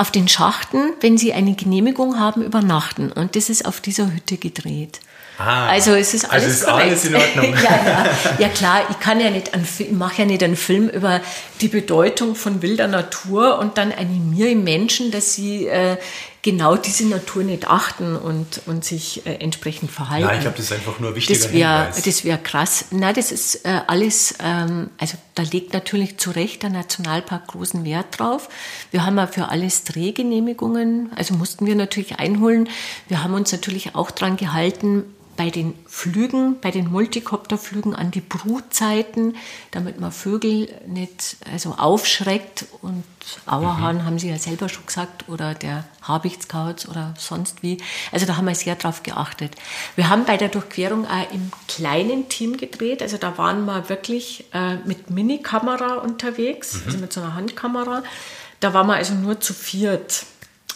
auf den Schachten, wenn sie eine Genehmigung haben, übernachten. Und das ist auf dieser Hütte gedreht. Ah, also es ist alles, also ist alles in Ordnung. ja, ja. ja, klar, ich kann ja nicht, ich mache ja nicht einen Film über die Bedeutung von wilder Natur und dann animiere ich Menschen, dass sie äh, genau diese Natur nicht achten und, und sich äh, entsprechend verhalten. Ja, ich glaube, das ist einfach nur wichtig. Das wäre das wär krass. Nein, das ist äh, alles, ähm, also da legt natürlich zu Recht der Nationalpark großen Wert drauf. Wir haben ja für alles Drehgenehmigungen, also mussten wir natürlich einholen. Wir haben uns natürlich auch daran gehalten, bei den Flügen, bei den Multikopterflügen an die Brutzeiten, damit man Vögel nicht also aufschreckt. Und Auerhahn mhm. haben Sie ja selber schon gesagt, oder der Habichtskauz oder sonst wie. Also da haben wir sehr drauf geachtet. Wir haben bei der Durchquerung auch im kleinen Team gedreht. Also da waren wir wirklich äh, mit Minikamera unterwegs, mhm. also mit so einer Handkamera. Da waren wir also nur zu viert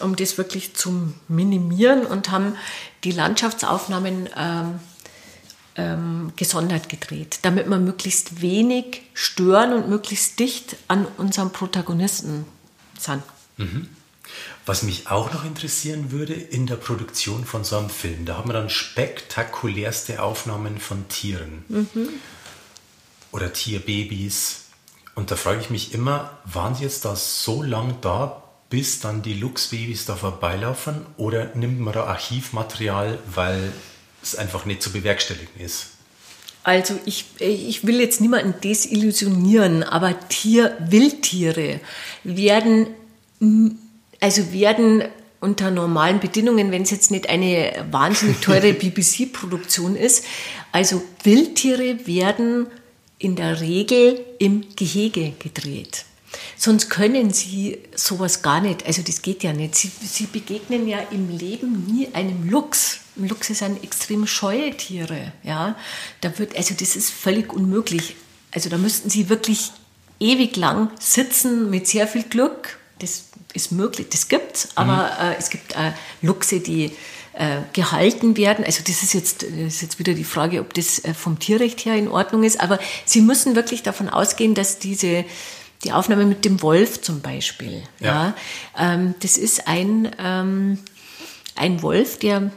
um das wirklich zu minimieren und haben die Landschaftsaufnahmen ähm, ähm, gesondert gedreht, damit wir möglichst wenig stören und möglichst dicht an unserem Protagonisten sind. Mhm. Was mich auch noch interessieren würde in der Produktion von so einem Film, da haben wir dann spektakulärste Aufnahmen von Tieren mhm. oder Tierbabys. Und da frage ich mich immer, waren Sie jetzt da so lang da, bis dann die Luchsbabys da vorbeilaufen oder nimmt man da Archivmaterial, weil es einfach nicht zu bewerkstelligen ist? Also ich, ich will jetzt niemanden desillusionieren, aber Tier, Wildtiere werden, also werden unter normalen Bedingungen, wenn es jetzt nicht eine wahnsinnig teure BBC-Produktion ist, also Wildtiere werden in der Regel im Gehege gedreht. Sonst können sie sowas gar nicht. Also das geht ja nicht. Sie, sie begegnen ja im Leben nie einem Luchs. Luchse sind extrem scheue Tiere. Ja? Da wird, also das ist völlig unmöglich. Also da müssten sie wirklich ewig lang sitzen mit sehr viel Glück. Das ist möglich, das gibt's. Aber mhm. äh, es gibt äh, Luchse, die äh, gehalten werden. Also das ist jetzt, das ist jetzt wieder die Frage, ob das äh, vom Tierrecht her in Ordnung ist. Aber sie müssen wirklich davon ausgehen, dass diese die Aufnahme mit dem Wolf zum Beispiel. Ja. ja ähm, das ist ein, ähm, ein Wolf, der,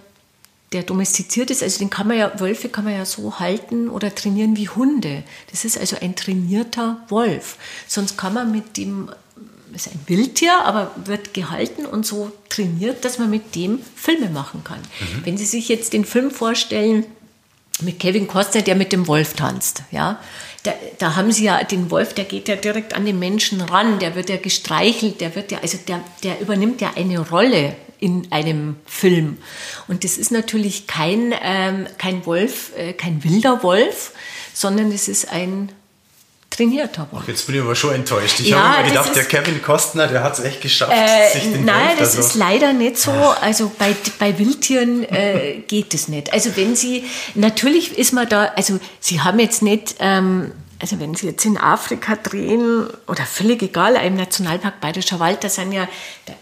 der domestiziert ist. Also den kann man ja, Wölfe kann man ja so halten oder trainieren wie Hunde. Das ist also ein trainierter Wolf. Sonst kann man mit dem, ist ein Wildtier, aber wird gehalten und so trainiert, dass man mit dem Filme machen kann. Mhm. Wenn Sie sich jetzt den Film vorstellen, mit Kevin Costner, der mit dem Wolf tanzt, ja, da, da, haben sie ja den Wolf, der geht ja direkt an den Menschen ran, der wird ja gestreichelt, der wird ja, also der, der übernimmt ja eine Rolle in einem Film. Und das ist natürlich kein, ähm, kein Wolf, äh, kein wilder Wolf, sondern es ist ein trainiert habe. Ach, jetzt bin ich aber schon enttäuscht. Ich ja, habe immer gedacht, der Kevin Costner, der hat es echt geschafft, äh, sich den Nein, das also. ist leider nicht so. Also bei, bei Wildtieren äh, geht es nicht. Also wenn Sie, natürlich ist man da, also Sie haben jetzt nicht... Ähm, also wenn Sie jetzt in Afrika drehen oder völlig egal, im Nationalpark Bayerischer Wald, da sind ja, da,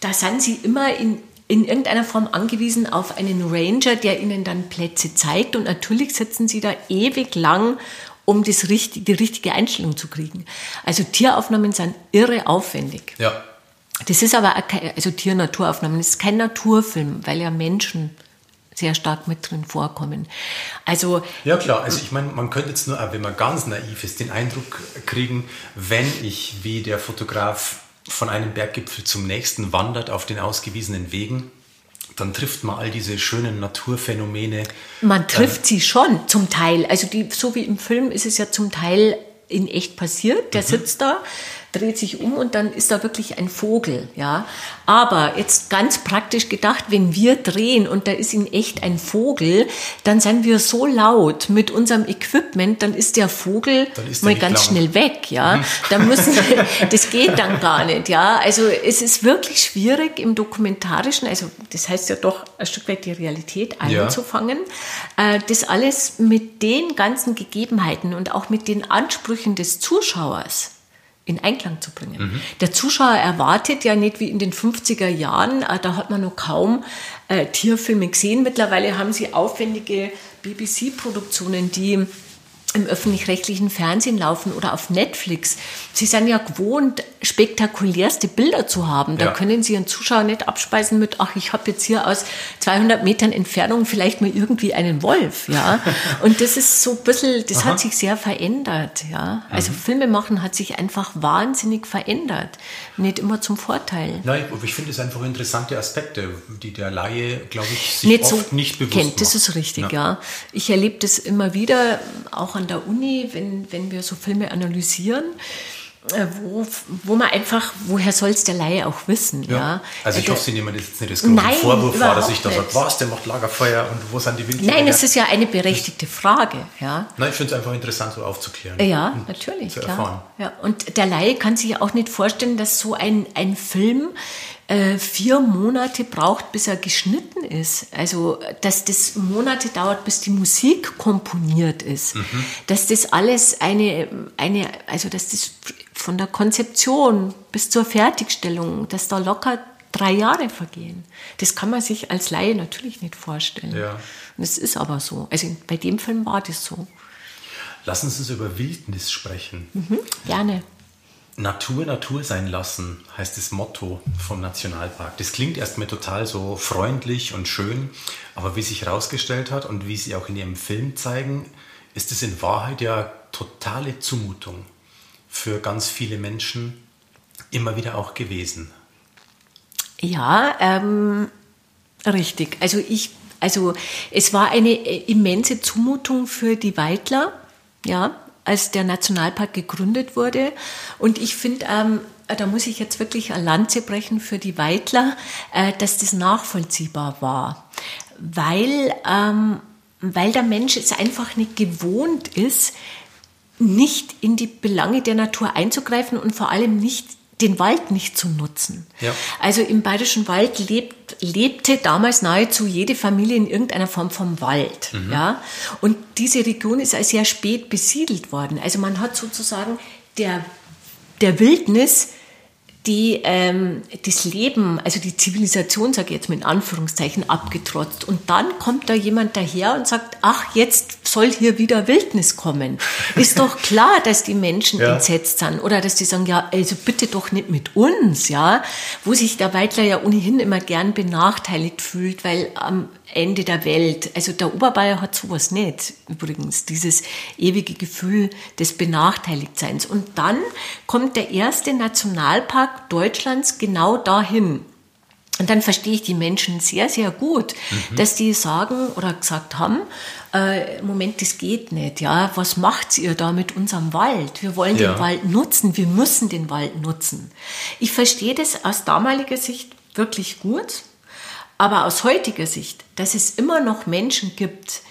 da sind Sie immer in, in irgendeiner Form angewiesen auf einen Ranger, der Ihnen dann Plätze zeigt und natürlich sitzen Sie da ewig lang um das richtig, die richtige Einstellung zu kriegen. Also Tieraufnahmen sind irre aufwendig. Ja. Das ist aber, kein, also Tier-Naturaufnahmen, das ist kein Naturfilm, weil ja Menschen sehr stark mit drin vorkommen. Also ja klar, also ich meine, man könnte jetzt nur, wenn man ganz naiv ist, den Eindruck kriegen, wenn ich wie der Fotograf von einem Berggipfel zum nächsten wandert auf den ausgewiesenen Wegen, dann trifft man all diese schönen Naturphänomene. Man trifft äh, sie schon zum Teil. Also die, so wie im Film ist es ja zum Teil in echt passiert. Der mhm. sitzt da dreht sich um und dann ist da wirklich ein Vogel, ja. Aber jetzt ganz praktisch gedacht, wenn wir drehen und da ist in echt ein Vogel, dann sind wir so laut mit unserem Equipment, dann ist der Vogel ist mal ganz schnell weg, ja. Mhm. Da müssen, das geht dann gar nicht, ja. Also es ist wirklich schwierig im Dokumentarischen, also das heißt ja doch ein Stück weit die Realität einzufangen, ja. Äh, das alles mit den ganzen Gegebenheiten und auch mit den Ansprüchen des Zuschauers in Einklang zu bringen. Mhm. Der Zuschauer erwartet ja nicht wie in den 50er Jahren, äh, da hat man noch kaum äh, Tierfilme gesehen. Mittlerweile haben sie aufwendige BBC-Produktionen, die im öffentlich-rechtlichen Fernsehen laufen oder auf Netflix. Sie sind ja gewohnt, spektakulärste Bilder zu haben. Da ja. können Sie Ihren Zuschauer nicht abspeisen mit, ach, ich habe jetzt hier aus 200 Metern Entfernung vielleicht mal irgendwie einen Wolf. Ja? Und das ist so ein bisschen, das Aha. hat sich sehr verändert. Ja? Also mhm. Filme machen hat sich einfach wahnsinnig verändert. Nicht immer zum Vorteil. Nein, aber ich finde es einfach interessante Aspekte, die der Laie, glaube ich, sich nicht oft so nicht bewusst kennt. Macht. Das ist richtig, ja. ja. Ich erlebe das immer wieder, auch an der Uni, wenn, wenn wir so Filme analysieren, wo, wo man einfach, woher soll es der Laie auch wissen? Ja. ja? Also ich äh, hoffe, Sie nehmen das jetzt nicht als großen Vorwurf wahr, dass ich da sage, was, der macht Lagerfeuer und wo sind die Windtiere? Nein, es ist ja eine berechtigte Frage. Ja. Nein, ich finde es einfach interessant, so aufzuklären. Ja, natürlich. Zu erfahren. Ja. Und der Laie kann sich ja auch nicht vorstellen, dass so ein, ein Film äh, vier Monate braucht, bis er geschnitten ist. Also, dass das Monate dauert, bis die Musik komponiert ist. Mhm. Dass das alles eine, eine, also, dass das von der Konzeption bis zur Fertigstellung, dass da locker drei Jahre vergehen. Das kann man sich als Laie natürlich nicht vorstellen. Ja. Und es ist aber so. Also bei dem Film war das so. Lassen Sie uns über Wildnis sprechen. Mhm, gerne. Natur Natur sein lassen heißt das Motto vom Nationalpark. Das klingt erstmal total so freundlich und schön, aber wie sich herausgestellt hat und wie Sie auch in Ihrem Film zeigen, ist es in Wahrheit ja totale Zumutung für ganz viele Menschen immer wieder auch gewesen. Ja, ähm, richtig. Also ich, also es war eine immense Zumutung für die Weidler, ja, als der Nationalpark gegründet wurde. Und ich finde, ähm, da muss ich jetzt wirklich eine Lanze brechen für die Weidler, äh, dass das nachvollziehbar war. Weil, ähm, weil der Mensch es einfach nicht gewohnt ist, nicht in die Belange der Natur einzugreifen und vor allem nicht den Wald nicht zu nutzen. Ja. Also im Bayerischen Wald lebt, lebte damals nahezu jede Familie in irgendeiner Form vom Wald. Mhm. Ja? Und diese Region ist also sehr spät besiedelt worden. Also man hat sozusagen der, der Wildnis die ähm, das Leben, also die Zivilisation, sage ich jetzt mit Anführungszeichen, abgetrotzt. Und dann kommt da jemand daher und sagt, ach, jetzt soll hier wieder Wildnis kommen. Ist doch klar, dass die Menschen ja. entsetzt sind oder dass die sagen, ja, also bitte doch nicht mit uns, ja, wo sich der Weidler ja ohnehin immer gern benachteiligt fühlt, weil am Ende der Welt. Also der Oberbayer hat sowas nicht, übrigens, dieses ewige Gefühl des Benachteiligtseins. Und dann kommt der erste Nationalpark Deutschlands genau dahin. Und dann verstehe ich die Menschen sehr, sehr gut, mhm. dass die sagen oder gesagt haben, äh, Moment, das geht nicht, ja, was macht ihr da mit unserem Wald? Wir wollen ja. den Wald nutzen, wir müssen den Wald nutzen. Ich verstehe das aus damaliger Sicht wirklich gut, aber aus heutiger Sicht, dass es immer noch Menschen gibt,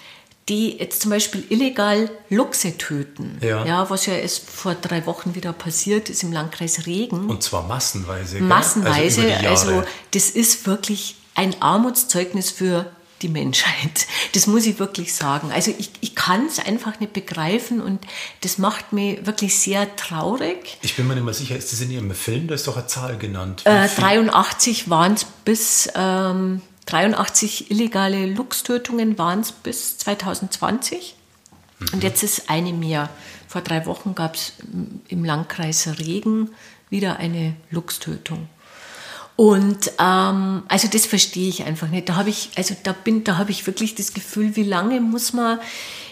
die jetzt zum Beispiel illegal Luchse töten. Ja. ja. Was ja erst vor drei Wochen wieder passiert ist im Landkreis Regen. Und zwar massenweise. Gell? Massenweise. Also, also, das ist wirklich ein Armutszeugnis für die Menschheit. Das muss ich wirklich sagen. Also ich, ich kann es einfach nicht begreifen und das macht mich wirklich sehr traurig. Ich bin mir nicht mehr sicher, ist das in Ihrem Film? Da ist doch eine Zahl genannt. Äh, 83 waren es bis... Ähm, 83 illegale Luchstötungen waren es bis 2020. Mhm. Und jetzt ist eine mehr. Vor drei Wochen gab es im Landkreis Regen wieder eine Luchstötung. Und ähm, also das verstehe ich einfach nicht. Da habe ich, also da bin, da habe ich wirklich das Gefühl, wie lange muss man,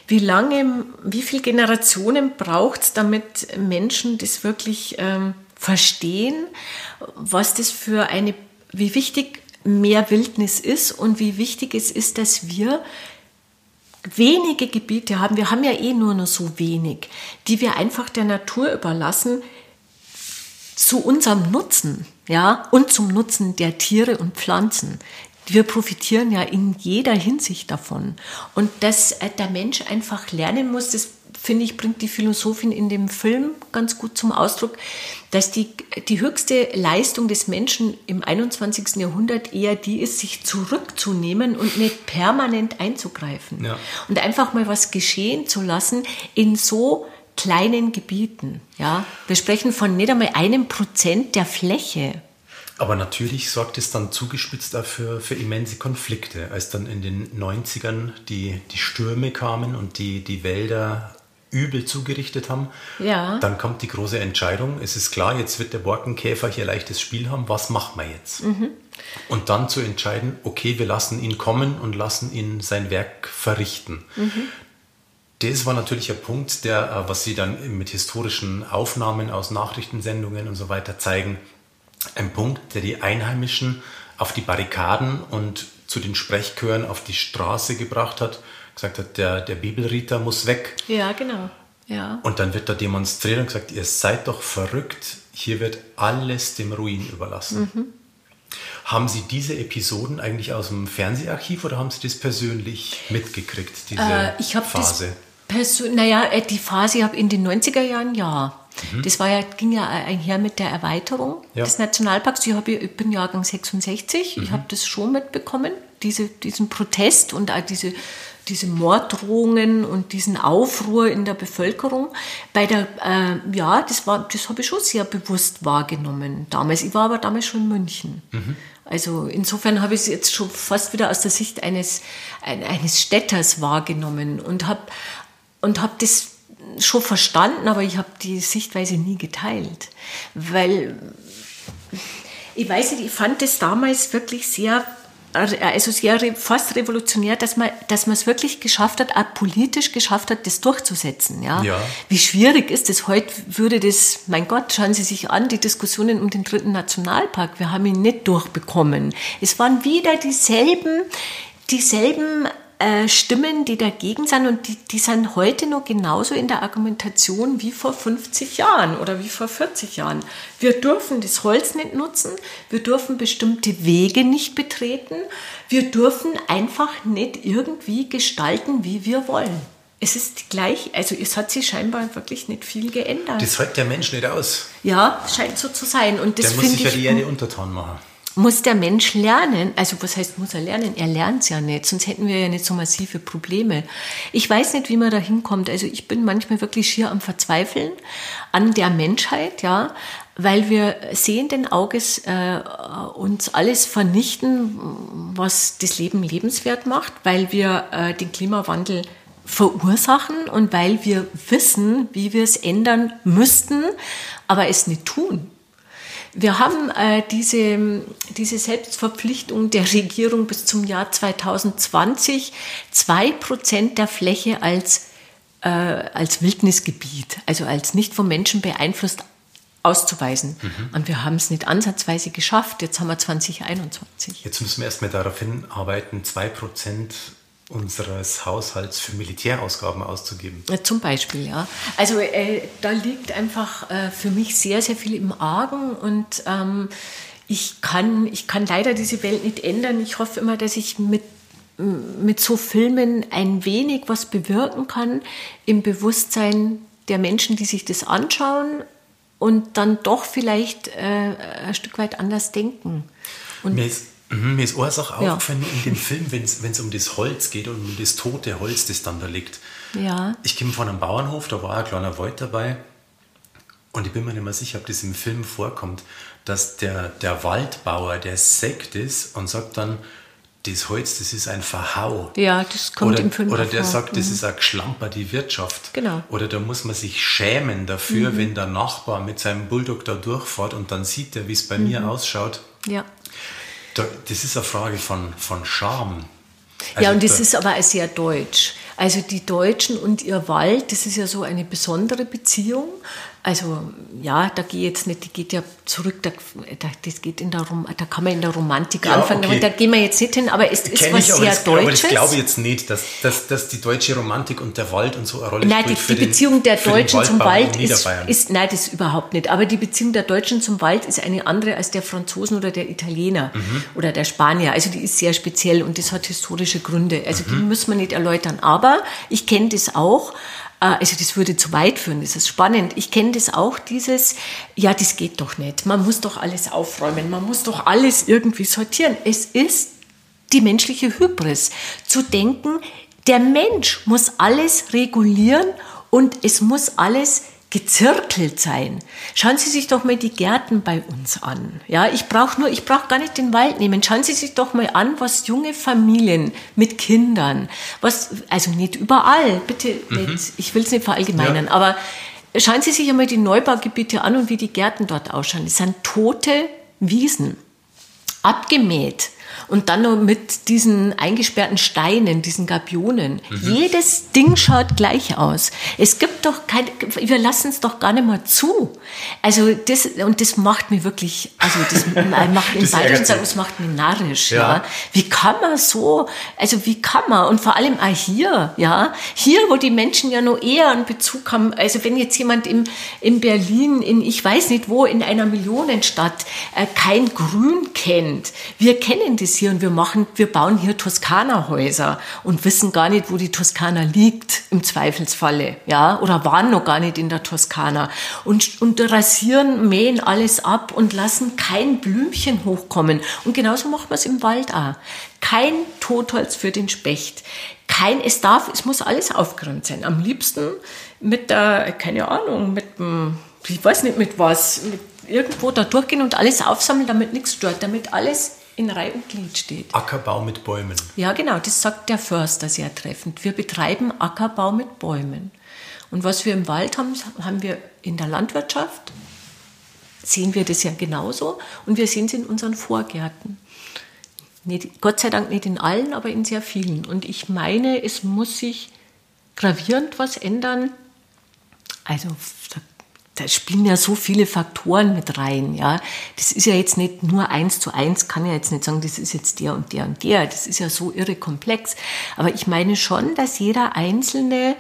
wie lange, wie viele Generationen braucht es, damit Menschen das wirklich ähm, verstehen, was das für eine, wie wichtig mehr Wildnis ist und wie wichtig es ist, dass wir wenige Gebiete haben, wir haben ja eh nur noch so wenig, die wir einfach der Natur überlassen, zu unserem Nutzen, ja, und zum Nutzen der Tiere und Pflanzen. Wir profitieren ja in jeder Hinsicht davon. Und dass äh, der Mensch einfach lernen muss, das finde ich, bringt die Philosophin in dem Film ganz gut zum Ausdruck, dass die, die höchste Leistung des Menschen im 21. Jahrhundert eher die ist, sich zurückzunehmen und nicht permanent einzugreifen. Ja. Und einfach mal was geschehen zu lassen in so kleinen Gebieten. Ja? Wir sprechen von nicht einmal einem Prozent der Fläche. Aber natürlich sorgt es dann zugespitzt dafür für immense Konflikte, als dann in den 90ern die, die Stürme kamen und die, die Wälder übel zugerichtet haben. Ja. Dann kommt die große Entscheidung. Es ist klar, jetzt wird der Borkenkäfer hier leichtes Spiel haben. Was machen wir jetzt? Mhm. Und dann zu entscheiden, okay, wir lassen ihn kommen und lassen ihn sein Werk verrichten. Mhm. Das war natürlich ein Punkt, der, äh, was Sie dann mit historischen Aufnahmen aus Nachrichtensendungen und so weiter zeigen, ein Punkt, der die Einheimischen auf die Barrikaden und zu den Sprechchören auf die Straße gebracht hat gesagt hat, der, der Bibelriter muss weg. Ja, genau. Ja. Und dann wird da demonstriert und gesagt, ihr seid doch verrückt, hier wird alles dem Ruin überlassen. Mhm. Haben Sie diese Episoden eigentlich aus dem Fernseharchiv oder haben Sie das persönlich mitgekriegt, diese äh, ich Phase? Das naja, äh, die Phase habe in den 90er Jahren ja. Mhm. Das war ja, ging ja einher mit der Erweiterung ja. des Nationalparks. Ich, hab, ich bin Jahrgang 66, mhm. ich habe das schon mitbekommen, diese, diesen Protest und auch diese diese Morddrohungen und diesen Aufruhr in der Bevölkerung. Bei der, äh, ja, das, war, das habe ich schon sehr bewusst wahrgenommen damals. Ich war aber damals schon in München. Mhm. Also insofern habe ich es jetzt schon fast wieder aus der Sicht eines, eines Städters wahrgenommen und habe und hab das schon verstanden, aber ich habe die Sichtweise nie geteilt. Weil ich weiß nicht, ich fand das damals wirklich sehr also sehr fast revolutionär, dass man, dass man es wirklich geschafft hat, auch politisch geschafft hat, das durchzusetzen. Ja? ja. Wie schwierig ist es? Heute würde das, mein Gott, schauen Sie sich an, die Diskussionen um den dritten Nationalpark. Wir haben ihn nicht durchbekommen. Es waren wieder dieselben, dieselben äh, Stimmen, die dagegen sind und die, die sind heute noch genauso in der Argumentation wie vor 50 Jahren oder wie vor 40 Jahren. Wir dürfen das Holz nicht nutzen, wir dürfen bestimmte Wege nicht betreten, wir dürfen einfach nicht irgendwie gestalten, wie wir wollen. Es ist gleich, also es hat sich scheinbar wirklich nicht viel geändert. Das hält der Mensch nicht aus. Ja, scheint so zu sein. Und das der muss sich ja die Erde untertan machen muss der Mensch lernen, also was heißt muss er lernen? Er lernt es ja nicht, sonst hätten wir ja nicht so massive Probleme. Ich weiß nicht, wie man da hinkommt. Also ich bin manchmal wirklich schier am Verzweifeln an der Menschheit, ja, weil wir sehenden Auges äh, uns alles vernichten, was das Leben lebenswert macht, weil wir äh, den Klimawandel verursachen und weil wir wissen, wie wir es ändern müssten, aber es nicht tun. Wir haben äh, diese, diese Selbstverpflichtung der Regierung bis zum Jahr 2020 zwei Prozent der Fläche als, äh, als Wildnisgebiet, also als nicht vom Menschen beeinflusst auszuweisen. Mhm. Und wir haben es nicht ansatzweise geschafft. Jetzt haben wir 2021. Jetzt müssen wir erstmal darauf hinarbeiten, zwei Prozent unseres Haushalts für Militärausgaben auszugeben. Zum Beispiel, ja. Also äh, da liegt einfach äh, für mich sehr, sehr viel im Argen und ähm, ich, kann, ich kann leider diese Welt nicht ändern. Ich hoffe immer, dass ich mit mit so Filmen ein wenig was bewirken kann im Bewusstsein der Menschen, die sich das anschauen und dann doch vielleicht äh, ein Stück weit anders denken. Und mir ist, mir ist eine Sache aufgefallen in dem Film, wenn es um das Holz geht und um das tote Holz, das dann da liegt. Ja. Ich komme von einem Bauernhof, da war ein kleiner Wald dabei und ich bin mir nicht mehr sicher, ob das im Film vorkommt, dass der, der Waldbauer, der Sekt ist und sagt dann, das Holz, das ist ein Verhau. Ja, das kommt oder, im Film Oder der vor. sagt, das mhm. ist ein Geschlamper, die Wirtschaft. Genau. Oder da muss man sich schämen dafür, mhm. wenn der Nachbar mit seinem Bulldog da durchfährt und dann sieht er, wie es bei mhm. mir ausschaut. Ja. Da, das ist eine Frage von, von Scham. Also ja, und das da, ist aber sehr deutsch. Also die Deutschen und ihr Wald, das ist ja so eine besondere Beziehung. Also ja, da gehe jetzt nicht, die geht ja zurück, da, das geht in der Rom, da kann man in der Romantik ja, anfangen, okay. da gehen wir jetzt nicht hin, aber es ist Kenn was ich, sehr das, Deutsches. Aber das glaube ich jetzt nicht, dass, dass, dass die deutsche Romantik und der Wald und so eine Rolle nein, spielt. Nein, die, die Beziehung der Deutschen zum Wald ist, ist, nein, das überhaupt nicht, aber die Beziehung der Deutschen zum Wald ist eine andere als der Franzosen oder der Italiener mhm. oder der Spanier, also die ist sehr speziell und das hat historische Gründe, also mhm. die muss man nicht erläutern, aber ich kenne das auch, also das würde zu weit führen, das ist spannend. Ich kenne das auch, dieses, ja, das geht doch nicht. Man muss doch alles aufräumen, man muss doch alles irgendwie sortieren. Es ist die menschliche Hybris, zu denken, der Mensch muss alles regulieren und es muss alles gezirkelt sein. Schauen Sie sich doch mal die Gärten bei uns an. Ja, ich brauche nur, ich brauche gar nicht den Wald nehmen. Schauen Sie sich doch mal an, was junge Familien mit Kindern, was, also nicht überall, bitte mhm. nicht, ich will es nicht verallgemeinern, ja. aber schauen Sie sich einmal die Neubaugebiete an und wie die Gärten dort ausschauen. Es sind tote Wiesen, abgemäht und dann noch mit diesen eingesperrten Steinen, diesen Gabionen. Mhm. Jedes Ding schaut gleich aus. Es gibt doch kein, wir lassen es doch gar nicht mal zu. Also das, und das macht mich wirklich, also das macht in Bayern sagen, das macht mich narrisch, ja. ja. Wie kann man so, also wie kann man, und vor allem auch hier, ja, hier, wo die Menschen ja noch eher einen Bezug haben, also wenn jetzt jemand im, in Berlin, in, ich weiß nicht wo, in einer Millionenstadt, äh, kein Grün kennt, wir kennen das hier und wir machen, wir bauen hier Toskana-Häuser und wissen gar nicht, wo die Toskana liegt, im Zweifelsfalle, ja, oder waren noch gar nicht in der Toskana und, und rasieren, mähen alles ab und lassen kein Blümchen hochkommen. Und genauso macht man es im Wald auch. Kein Totholz für den Specht. Kein, es darf, es muss alles aufgeräumt sein. Am liebsten mit der, keine Ahnung, mit dem, ich weiß nicht mit was, mit irgendwo da durchgehen und alles aufsammeln, damit nichts stört, damit alles in Reihe und Glied steht. Ackerbau mit Bäumen. Ja, genau, das sagt der Förster sehr treffend. Wir betreiben Ackerbau mit Bäumen. Und was wir im Wald haben, haben wir in der Landwirtschaft, sehen wir das ja genauso und wir sehen es in unseren Vorgärten. Nicht, Gott sei Dank nicht in allen, aber in sehr vielen. Und ich meine, es muss sich gravierend was ändern. Also da da spielen ja so viele Faktoren mit rein, ja. Das ist ja jetzt nicht nur eins zu eins, kann ja jetzt nicht sagen, das ist jetzt der und der und der. Das ist ja so irre komplex. Aber ich meine schon, dass jeder Einzelne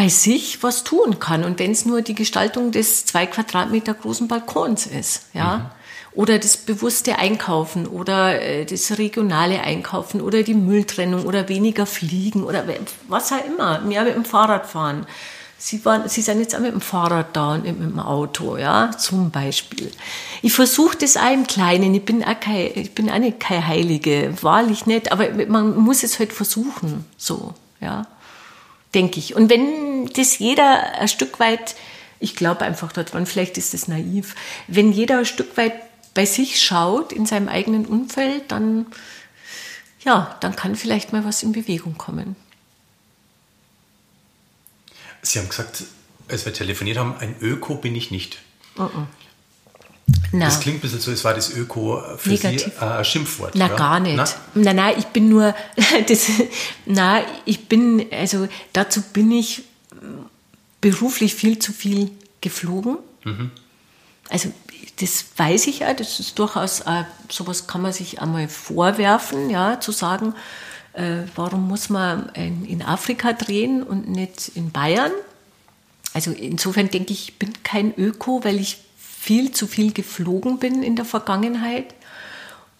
bei sich was tun kann. Und wenn es nur die Gestaltung des zwei Quadratmeter großen Balkons ist, ja. Mhm. Oder das bewusste Einkaufen oder äh, das regionale Einkaufen oder die Mülltrennung oder weniger fliegen oder was auch immer, mehr mit dem Fahrrad fahren. Sie, waren, Sie sind jetzt auch mit dem Fahrrad da und mit dem Auto, ja, zum Beispiel. Ich versuche das auch im Kleinen. Ich bin auch, kein, ich bin auch nicht keine Heilige, wahrlich nicht, aber man muss es halt versuchen, so, ja, denke ich. Und wenn das jeder ein Stück weit, ich glaube einfach daran, vielleicht ist das naiv, wenn jeder ein Stück weit bei sich schaut, in seinem eigenen Umfeld, dann, ja, dann kann vielleicht mal was in Bewegung kommen. Sie haben gesagt, als wir telefoniert haben, ein Öko bin ich nicht. Uh -uh. Das klingt ein bisschen so, als war das Öko für Negativ. Sie ein Schimpfwort. Na, ja? gar nicht. Na? Nein, nein, ich bin nur, das, na, ich bin, also dazu bin ich beruflich viel zu viel geflogen. Mhm. Also das weiß ich ja, das ist durchaus, äh, sowas kann man sich einmal vorwerfen, ja, zu sagen, äh, warum muss man in, in, Afrika drehen und nicht in Bayern? Also insofern denke ich, ich bin kein Öko, weil ich viel zu viel geflogen bin in der Vergangenheit.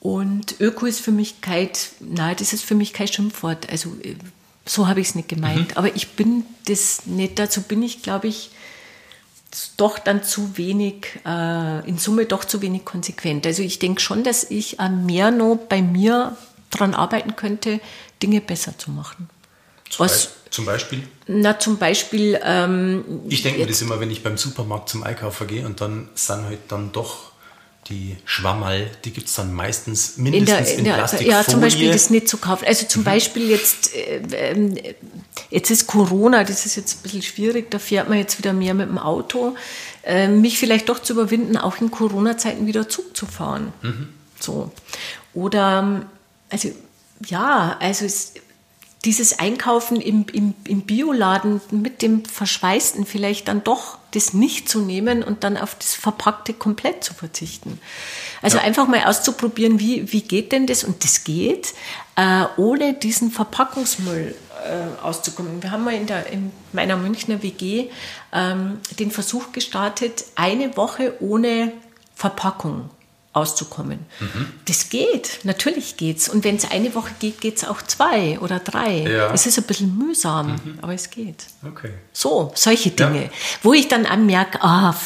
Und Öko ist für mich kein, nein, das ist für mich kein Schimpfwort. Also äh, so habe ich es nicht gemeint. Mhm. Aber ich bin das nicht, dazu bin ich, glaube ich, doch dann zu wenig, äh, in Summe doch zu wenig konsequent. Also ich denke schon, dass ich mehr noch bei mir daran arbeiten könnte, Dinge besser zu machen. Zum, Was, zum Beispiel? Na, zum Beispiel. Ähm, ich denke mir das immer, wenn ich beim Supermarkt zum Einkaufen gehe und dann sind halt dann doch die Schwammerl, die gibt es dann meistens mindestens in, der, in, in der, Ja, zum Beispiel das nicht zu kaufen. Also zum mhm. Beispiel jetzt, äh, äh, jetzt ist Corona, das ist jetzt ein bisschen schwierig, da fährt man jetzt wieder mehr mit dem Auto. Äh, mich vielleicht doch zu überwinden, auch in Corona-Zeiten wieder Zug zu fahren. Mhm. So. Oder, also ja, also es, dieses Einkaufen im, im, im Bioladen mit dem Verschweißten vielleicht dann doch das nicht zu nehmen und dann auf das Verpackte komplett zu verzichten. Also ja. einfach mal auszuprobieren, wie, wie geht denn das? Und das geht, äh, ohne diesen Verpackungsmüll äh, auszukommen. Wir haben mal in, der, in meiner Münchner WG ähm, den Versuch gestartet, eine Woche ohne Verpackung auszukommen. Mhm. Das geht, natürlich geht's. Und wenn es eine Woche geht, geht es auch zwei oder drei. Ja. Es ist ein bisschen mühsam, mhm. aber es geht. Okay. So, solche Dinge, ja. wo ich dann anmerke, ah,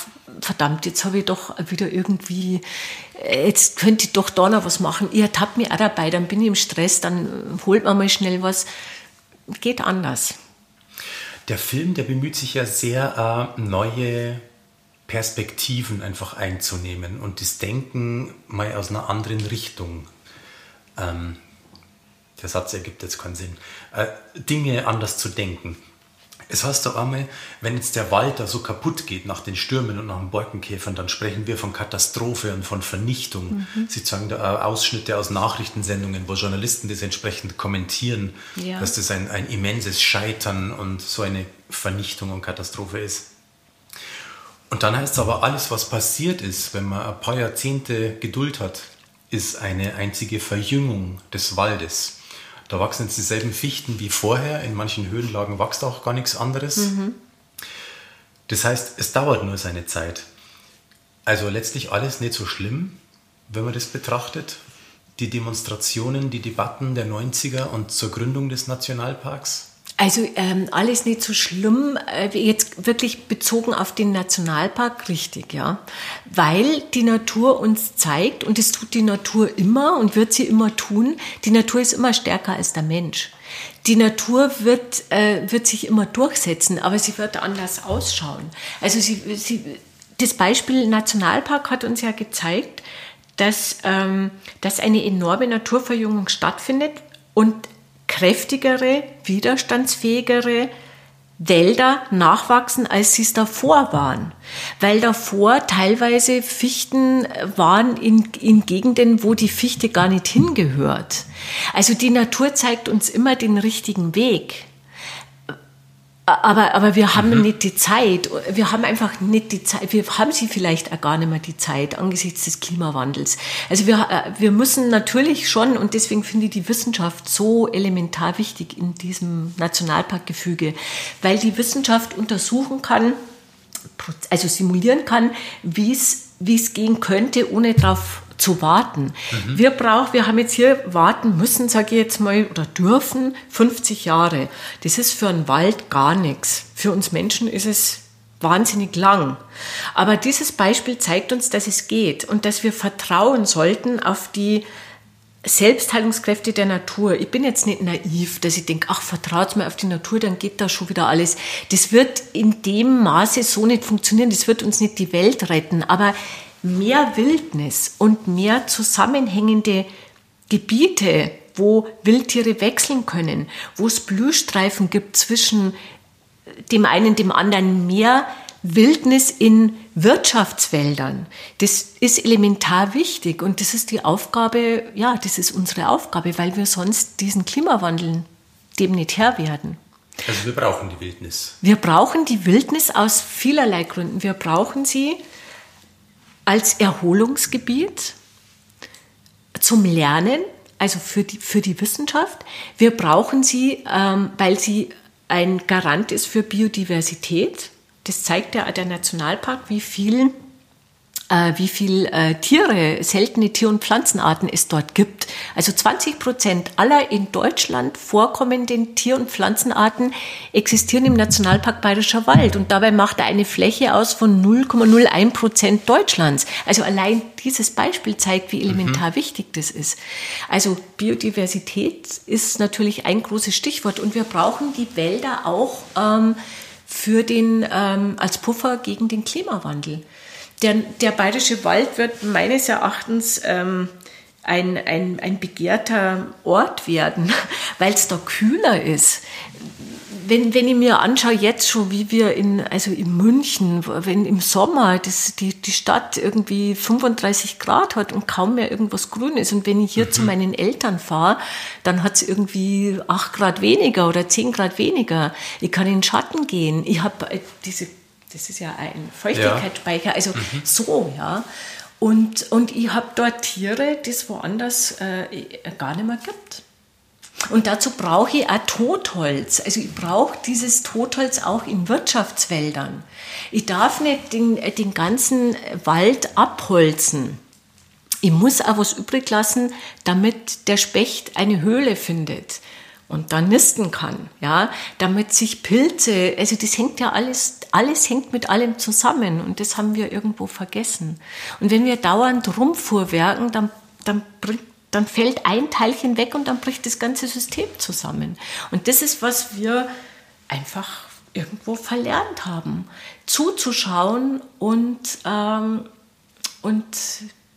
verdammt, jetzt habe ich doch wieder irgendwie, äh, jetzt könnte ich doch da noch was machen. Ihr tappt mir auch dabei, dann bin ich im Stress, dann holt man mal schnell was. Geht anders. Der Film, der bemüht sich ja sehr, äh, neue Perspektiven einfach einzunehmen und das Denken mal aus einer anderen Richtung. Ähm, der Satz ergibt jetzt keinen Sinn. Äh, Dinge anders zu denken. Es heißt doch einmal, wenn jetzt der Wald da so kaputt geht nach den Stürmen und nach den Borkenkäfern, dann sprechen wir von Katastrophe und von Vernichtung. Mhm. Sie zeigen da Ausschnitte aus Nachrichtensendungen, wo Journalisten das entsprechend kommentieren, ja. dass das ein, ein immenses Scheitern und so eine Vernichtung und Katastrophe ist. Und dann heißt es aber, alles, was passiert ist, wenn man ein paar Jahrzehnte Geduld hat, ist eine einzige Verjüngung des Waldes. Da wachsen jetzt dieselben Fichten wie vorher. In manchen Höhenlagen wächst auch gar nichts anderes. Mhm. Das heißt, es dauert nur seine Zeit. Also letztlich alles nicht so schlimm, wenn man das betrachtet. Die Demonstrationen, die Debatten der 90er und zur Gründung des Nationalparks. Also ähm, alles nicht so schlimm, äh, jetzt wirklich bezogen auf den Nationalpark, richtig, ja. Weil die Natur uns zeigt, und das tut die Natur immer und wird sie immer tun, die Natur ist immer stärker als der Mensch. Die Natur wird, äh, wird sich immer durchsetzen, aber sie wird anders ausschauen. Also sie, sie, das Beispiel Nationalpark hat uns ja gezeigt, dass, ähm, dass eine enorme Naturverjüngung stattfindet und kräftigere, widerstandsfähigere Wälder nachwachsen, als sie es davor waren. Weil davor teilweise Fichten waren in, in Gegenden, wo die Fichte gar nicht hingehört. Also die Natur zeigt uns immer den richtigen Weg. Aber, aber wir haben mhm. nicht die Zeit. Wir haben einfach nicht die Zeit. Wir haben sie vielleicht auch gar nicht mehr die Zeit angesichts des Klimawandels. Also wir, äh, wir müssen natürlich schon, und deswegen finde ich die Wissenschaft so elementar wichtig in diesem Nationalparkgefüge, weil die Wissenschaft untersuchen kann, also simulieren kann, wie es, wie es gehen könnte, ohne darauf zu warten. Mhm. Wir brauchen, wir haben jetzt hier warten müssen, sage ich jetzt mal, oder dürfen 50 Jahre. Das ist für einen Wald gar nichts. Für uns Menschen ist es wahnsinnig lang. Aber dieses Beispiel zeigt uns, dass es geht und dass wir vertrauen sollten auf die Selbstheilungskräfte der Natur. Ich bin jetzt nicht naiv, dass ich denke, ach, vertraut mir auf die Natur, dann geht da schon wieder alles. Das wird in dem Maße so nicht funktionieren. Das wird uns nicht die Welt retten. Aber mehr Wildnis und mehr zusammenhängende Gebiete, wo Wildtiere wechseln können, wo es Blühstreifen gibt zwischen dem einen dem anderen, mehr Wildnis in Wirtschaftswäldern. Das ist elementar wichtig und das ist die Aufgabe, ja, das ist unsere Aufgabe, weil wir sonst diesen Klimawandel dem nicht Herr werden. Also wir brauchen die Wildnis. Wir brauchen die Wildnis aus vielerlei Gründen. Wir brauchen sie, als Erholungsgebiet zum Lernen, also für die, für die Wissenschaft. Wir brauchen sie, ähm, weil sie ein Garant ist für Biodiversität. Das zeigt ja der Nationalpark, wie viel äh, wie viel äh, Tiere, seltene Tier- und Pflanzenarten es dort gibt. Also 20 Prozent aller in Deutschland vorkommenden Tier- und Pflanzenarten existieren im Nationalpark Bayerischer Wald und dabei macht er eine Fläche aus von 0,01 Prozent Deutschlands. Also allein dieses Beispiel zeigt, wie elementar mhm. wichtig das ist. Also Biodiversität ist natürlich ein großes Stichwort und wir brauchen die Wälder auch ähm, für den, ähm, als Puffer gegen den Klimawandel. Der, der bayerische Wald wird meines Erachtens ähm, ein, ein, ein begehrter Ort werden, weil es da kühler ist wenn, wenn ich mir anschaue jetzt schon, wie wir in, also in München, wenn im Sommer das, die, die Stadt irgendwie 35 Grad hat und kaum mehr irgendwas grün ist und wenn ich hier mhm. zu meinen Eltern fahre, dann hat es irgendwie 8 Grad weniger oder 10 Grad weniger. Ich kann in den Schatten gehen. Ich habe äh, diese, das ist ja ein Feuchtigkeitsspeicher, ja. also mhm. so, ja. Und, und ich habe dort Tiere, die es woanders äh, gar nicht mehr gibt. Und dazu brauche ich auch Totholz. Also ich brauche dieses Totholz auch in Wirtschaftswäldern. Ich darf nicht den, den ganzen Wald abholzen. Ich muss auch was übrig lassen, damit der Specht eine Höhle findet und dann nisten kann, ja, damit sich Pilze, also das hängt ja alles, alles hängt mit allem zusammen und das haben wir irgendwo vergessen. Und wenn wir dauernd rumfuhrwerken, dann, dann dann fällt ein Teilchen weg und dann bricht das ganze System zusammen. Und das ist, was wir einfach irgendwo verlernt haben, zuzuschauen und, ähm, und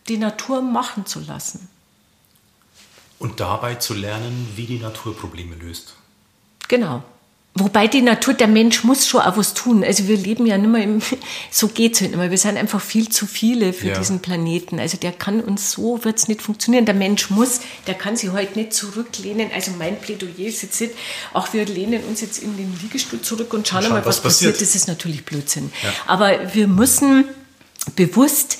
die Natur machen zu lassen. Und dabei zu lernen, wie die Natur Probleme löst. Genau. Wobei die Natur, der Mensch muss schon auch was tun. Also wir leben ja nicht mehr im, so geht's halt nicht mehr. Wir sind einfach viel zu viele für ja. diesen Planeten. Also der kann uns, so wird's nicht funktionieren. Der Mensch muss, der kann sich heute nicht zurücklehnen. Also mein Plädoyer ist jetzt nicht, auch wir lehnen uns jetzt in den Liegestuhl zurück und schauen, und mal, was, was passiert. passiert. Das ist natürlich Blödsinn. Ja. Aber wir müssen bewusst,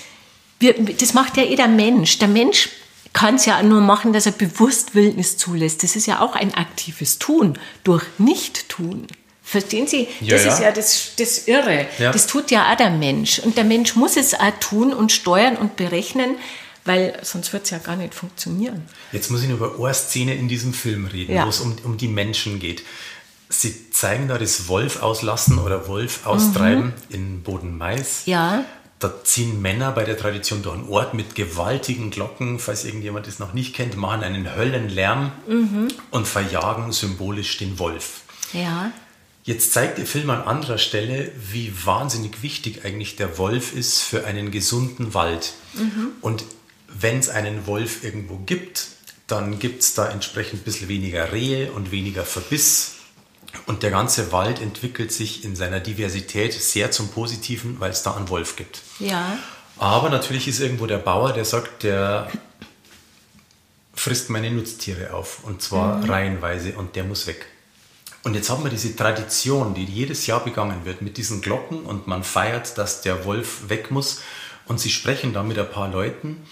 wir, das macht ja eh der Mensch. Der Mensch kann es ja nur machen, dass er bewusst Wildnis zulässt. Das ist ja auch ein aktives Tun durch Nicht-Tun. Verstehen Sie? Ja, das ja. ist ja das, das Irre. Ja. Das tut ja auch der Mensch. Und der Mensch muss es auch tun und steuern und berechnen, weil sonst wird es ja gar nicht funktionieren. Jetzt muss ich nur über eine Szene in diesem Film reden, wo es um, um die Menschen geht. Sie zeigen da das Wolf auslassen oder Wolf austreiben mhm. in Bodenmais. Ja. Da ziehen Männer bei der Tradition durch einen Ort mit gewaltigen Glocken, falls irgendjemand das noch nicht kennt, machen einen Höllenlärm mhm. und verjagen symbolisch den Wolf. Ja. Jetzt zeigt der Film an anderer Stelle, wie wahnsinnig wichtig eigentlich der Wolf ist für einen gesunden Wald. Mhm. Und wenn es einen Wolf irgendwo gibt, dann gibt es da entsprechend ein bisschen weniger Rehe und weniger Verbiss und der ganze Wald entwickelt sich in seiner Diversität sehr zum Positiven, weil es da einen Wolf gibt. Ja. Aber natürlich ist irgendwo der Bauer, der sagt, der frisst meine Nutztiere auf. Und zwar mhm. reihenweise und der muss weg. Und jetzt haben wir diese Tradition, die jedes Jahr begangen wird mit diesen Glocken und man feiert, dass der Wolf weg muss. Und sie sprechen da mit ein paar Leuten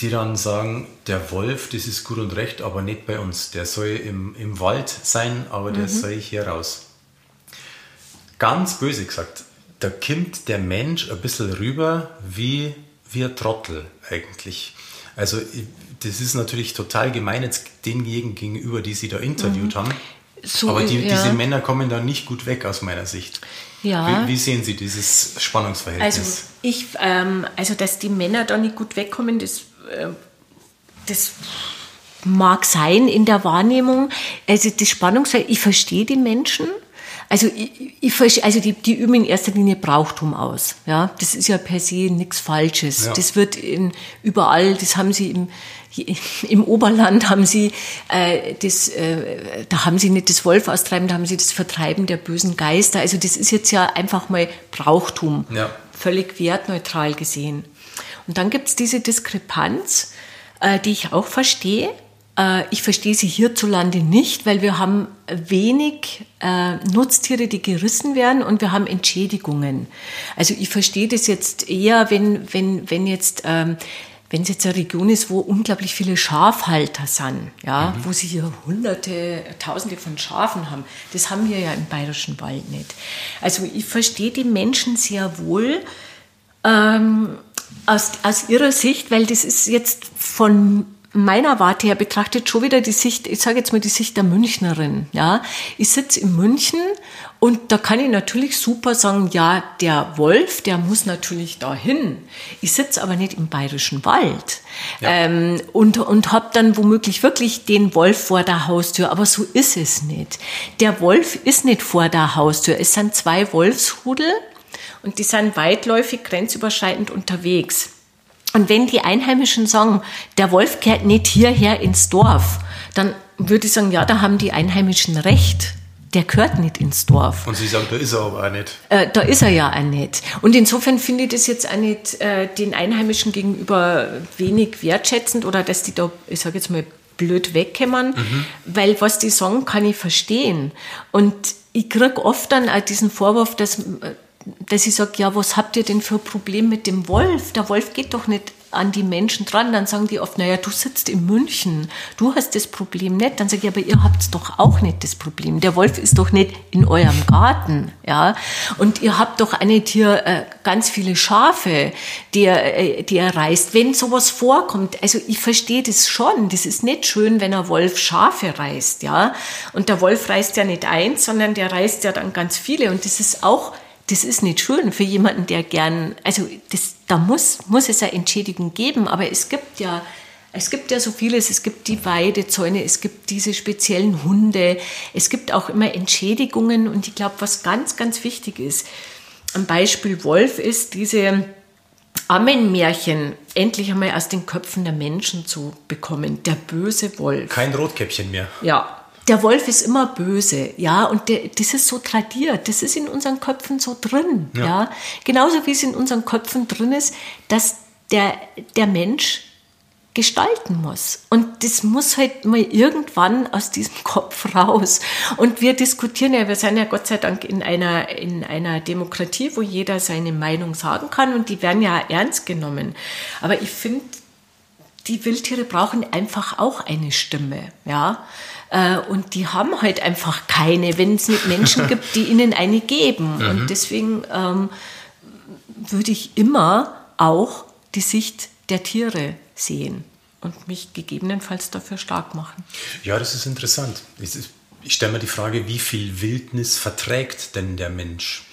die dann sagen, der Wolf, das ist gut und recht, aber nicht bei uns. Der soll im, im Wald sein, aber der mhm. soll hier raus. Ganz böse gesagt, da kommt der Mensch ein bisschen rüber wie, wie ein Trottel eigentlich. Also das ist natürlich total gemein jetzt denjenigen gegenüber, die sie da interviewt mhm. haben. So, aber die, ja. diese Männer kommen da nicht gut weg aus meiner Sicht. Ja. Wie, wie sehen Sie dieses Spannungsverhältnis? Also, ich, ähm, also dass die Männer da nicht gut wegkommen, das das mag sein in der Wahrnehmung. Also das Spannungsfeld, ich verstehe die Menschen. Also, ich, ich, also die, die üben in erster Linie Brauchtum aus. Ja, das ist ja per se nichts Falsches. Ja. Das wird in, überall, das haben sie im, im Oberland haben sie äh, das, äh, da haben sie nicht das Wolf austreiben, da haben sie das Vertreiben der bösen Geister. Also das ist jetzt ja einfach mal Brauchtum, ja. völlig wertneutral gesehen. Und dann gibt es diese Diskrepanz, äh, die ich auch verstehe. Äh, ich verstehe sie hierzulande nicht, weil wir haben wenig äh, Nutztiere, die gerissen werden und wir haben Entschädigungen. Also ich verstehe das jetzt eher, wenn, wenn, wenn jetzt ähm, wenn es jetzt eine Region ist, wo unglaublich viele Schafhalter sind, ja, mhm. wo sie hier hunderte, tausende von Schafen haben, das haben wir ja im Bayerischen Wald nicht. Also ich verstehe die Menschen sehr wohl, ähm, aus, aus Ihrer Sicht, weil das ist jetzt von meiner Warte her betrachtet schon wieder die Sicht, ich sage jetzt mal die Sicht der Münchnerin. Ja, ich sitze in München und da kann ich natürlich super sagen, ja, der Wolf, der muss natürlich dahin. Ich sitze aber nicht im bayerischen Wald ja. ähm, und und habe dann womöglich wirklich den Wolf vor der Haustür. Aber so ist es nicht. Der Wolf ist nicht vor der Haustür. Es sind zwei Wolfsrudel und die sind weitläufig grenzüberschreitend unterwegs. Und wenn die Einheimischen sagen, der Wolf kehrt nicht hierher ins Dorf, dann würde ich sagen, ja, da haben die Einheimischen recht. Der gehört nicht ins Dorf. Und Sie sagen, da ist er aber auch nicht. Äh, da ist er ja auch nicht. Und insofern finde ich das jetzt auch nicht äh, den Einheimischen gegenüber wenig wertschätzend oder dass die da, ich sage jetzt mal, blöd wegkämmern, mhm. weil was die sagen, kann ich verstehen. Und ich kriege oft dann auch diesen Vorwurf, dass äh, dass ich sage, ja, was habt ihr denn für ein Problem mit dem Wolf? Der Wolf geht doch nicht an die Menschen dran. Dann sagen die oft, naja, du sitzt in München, du hast das Problem nicht. Dann sage ich, aber ihr habt doch auch nicht das Problem. Der Wolf ist doch nicht in eurem Garten, ja. Und ihr habt doch eine Tier äh, ganz viele Schafe, die er, äh, die er reißt. Wenn sowas vorkommt, also ich verstehe das schon. Das ist nicht schön, wenn ein Wolf Schafe reißt, ja. Und der Wolf reißt ja nicht eins, sondern der reißt ja dann ganz viele. Und das ist auch das ist nicht schön für jemanden, der gern, also das, da muss, muss es eine Entschädigung geben, aber es gibt ja, es gibt ja so vieles, es gibt die Weidezäune, es gibt diese speziellen Hunde, es gibt auch immer Entschädigungen und ich glaube, was ganz, ganz wichtig ist, am Beispiel Wolf ist diese Ammenmärchen endlich einmal aus den Köpfen der Menschen zu bekommen. Der böse Wolf. Kein Rotkäppchen mehr. Ja, der Wolf ist immer böse, ja, und der, das ist so tradiert, das ist in unseren Köpfen so drin, ja. ja. Genauso wie es in unseren Köpfen drin ist, dass der, der Mensch gestalten muss. Und das muss halt mal irgendwann aus diesem Kopf raus. Und wir diskutieren ja, wir sind ja Gott sei Dank in einer, in einer Demokratie, wo jeder seine Meinung sagen kann und die werden ja ernst genommen. Aber ich finde, die Wildtiere brauchen einfach auch eine Stimme, ja. Äh, und die haben halt einfach keine, wenn es nicht Menschen gibt, die ihnen eine geben. Mhm. Und deswegen ähm, würde ich immer auch die Sicht der Tiere sehen und mich gegebenenfalls dafür stark machen. Ja, das ist interessant. Ich stelle mir die Frage, wie viel Wildnis verträgt denn der Mensch?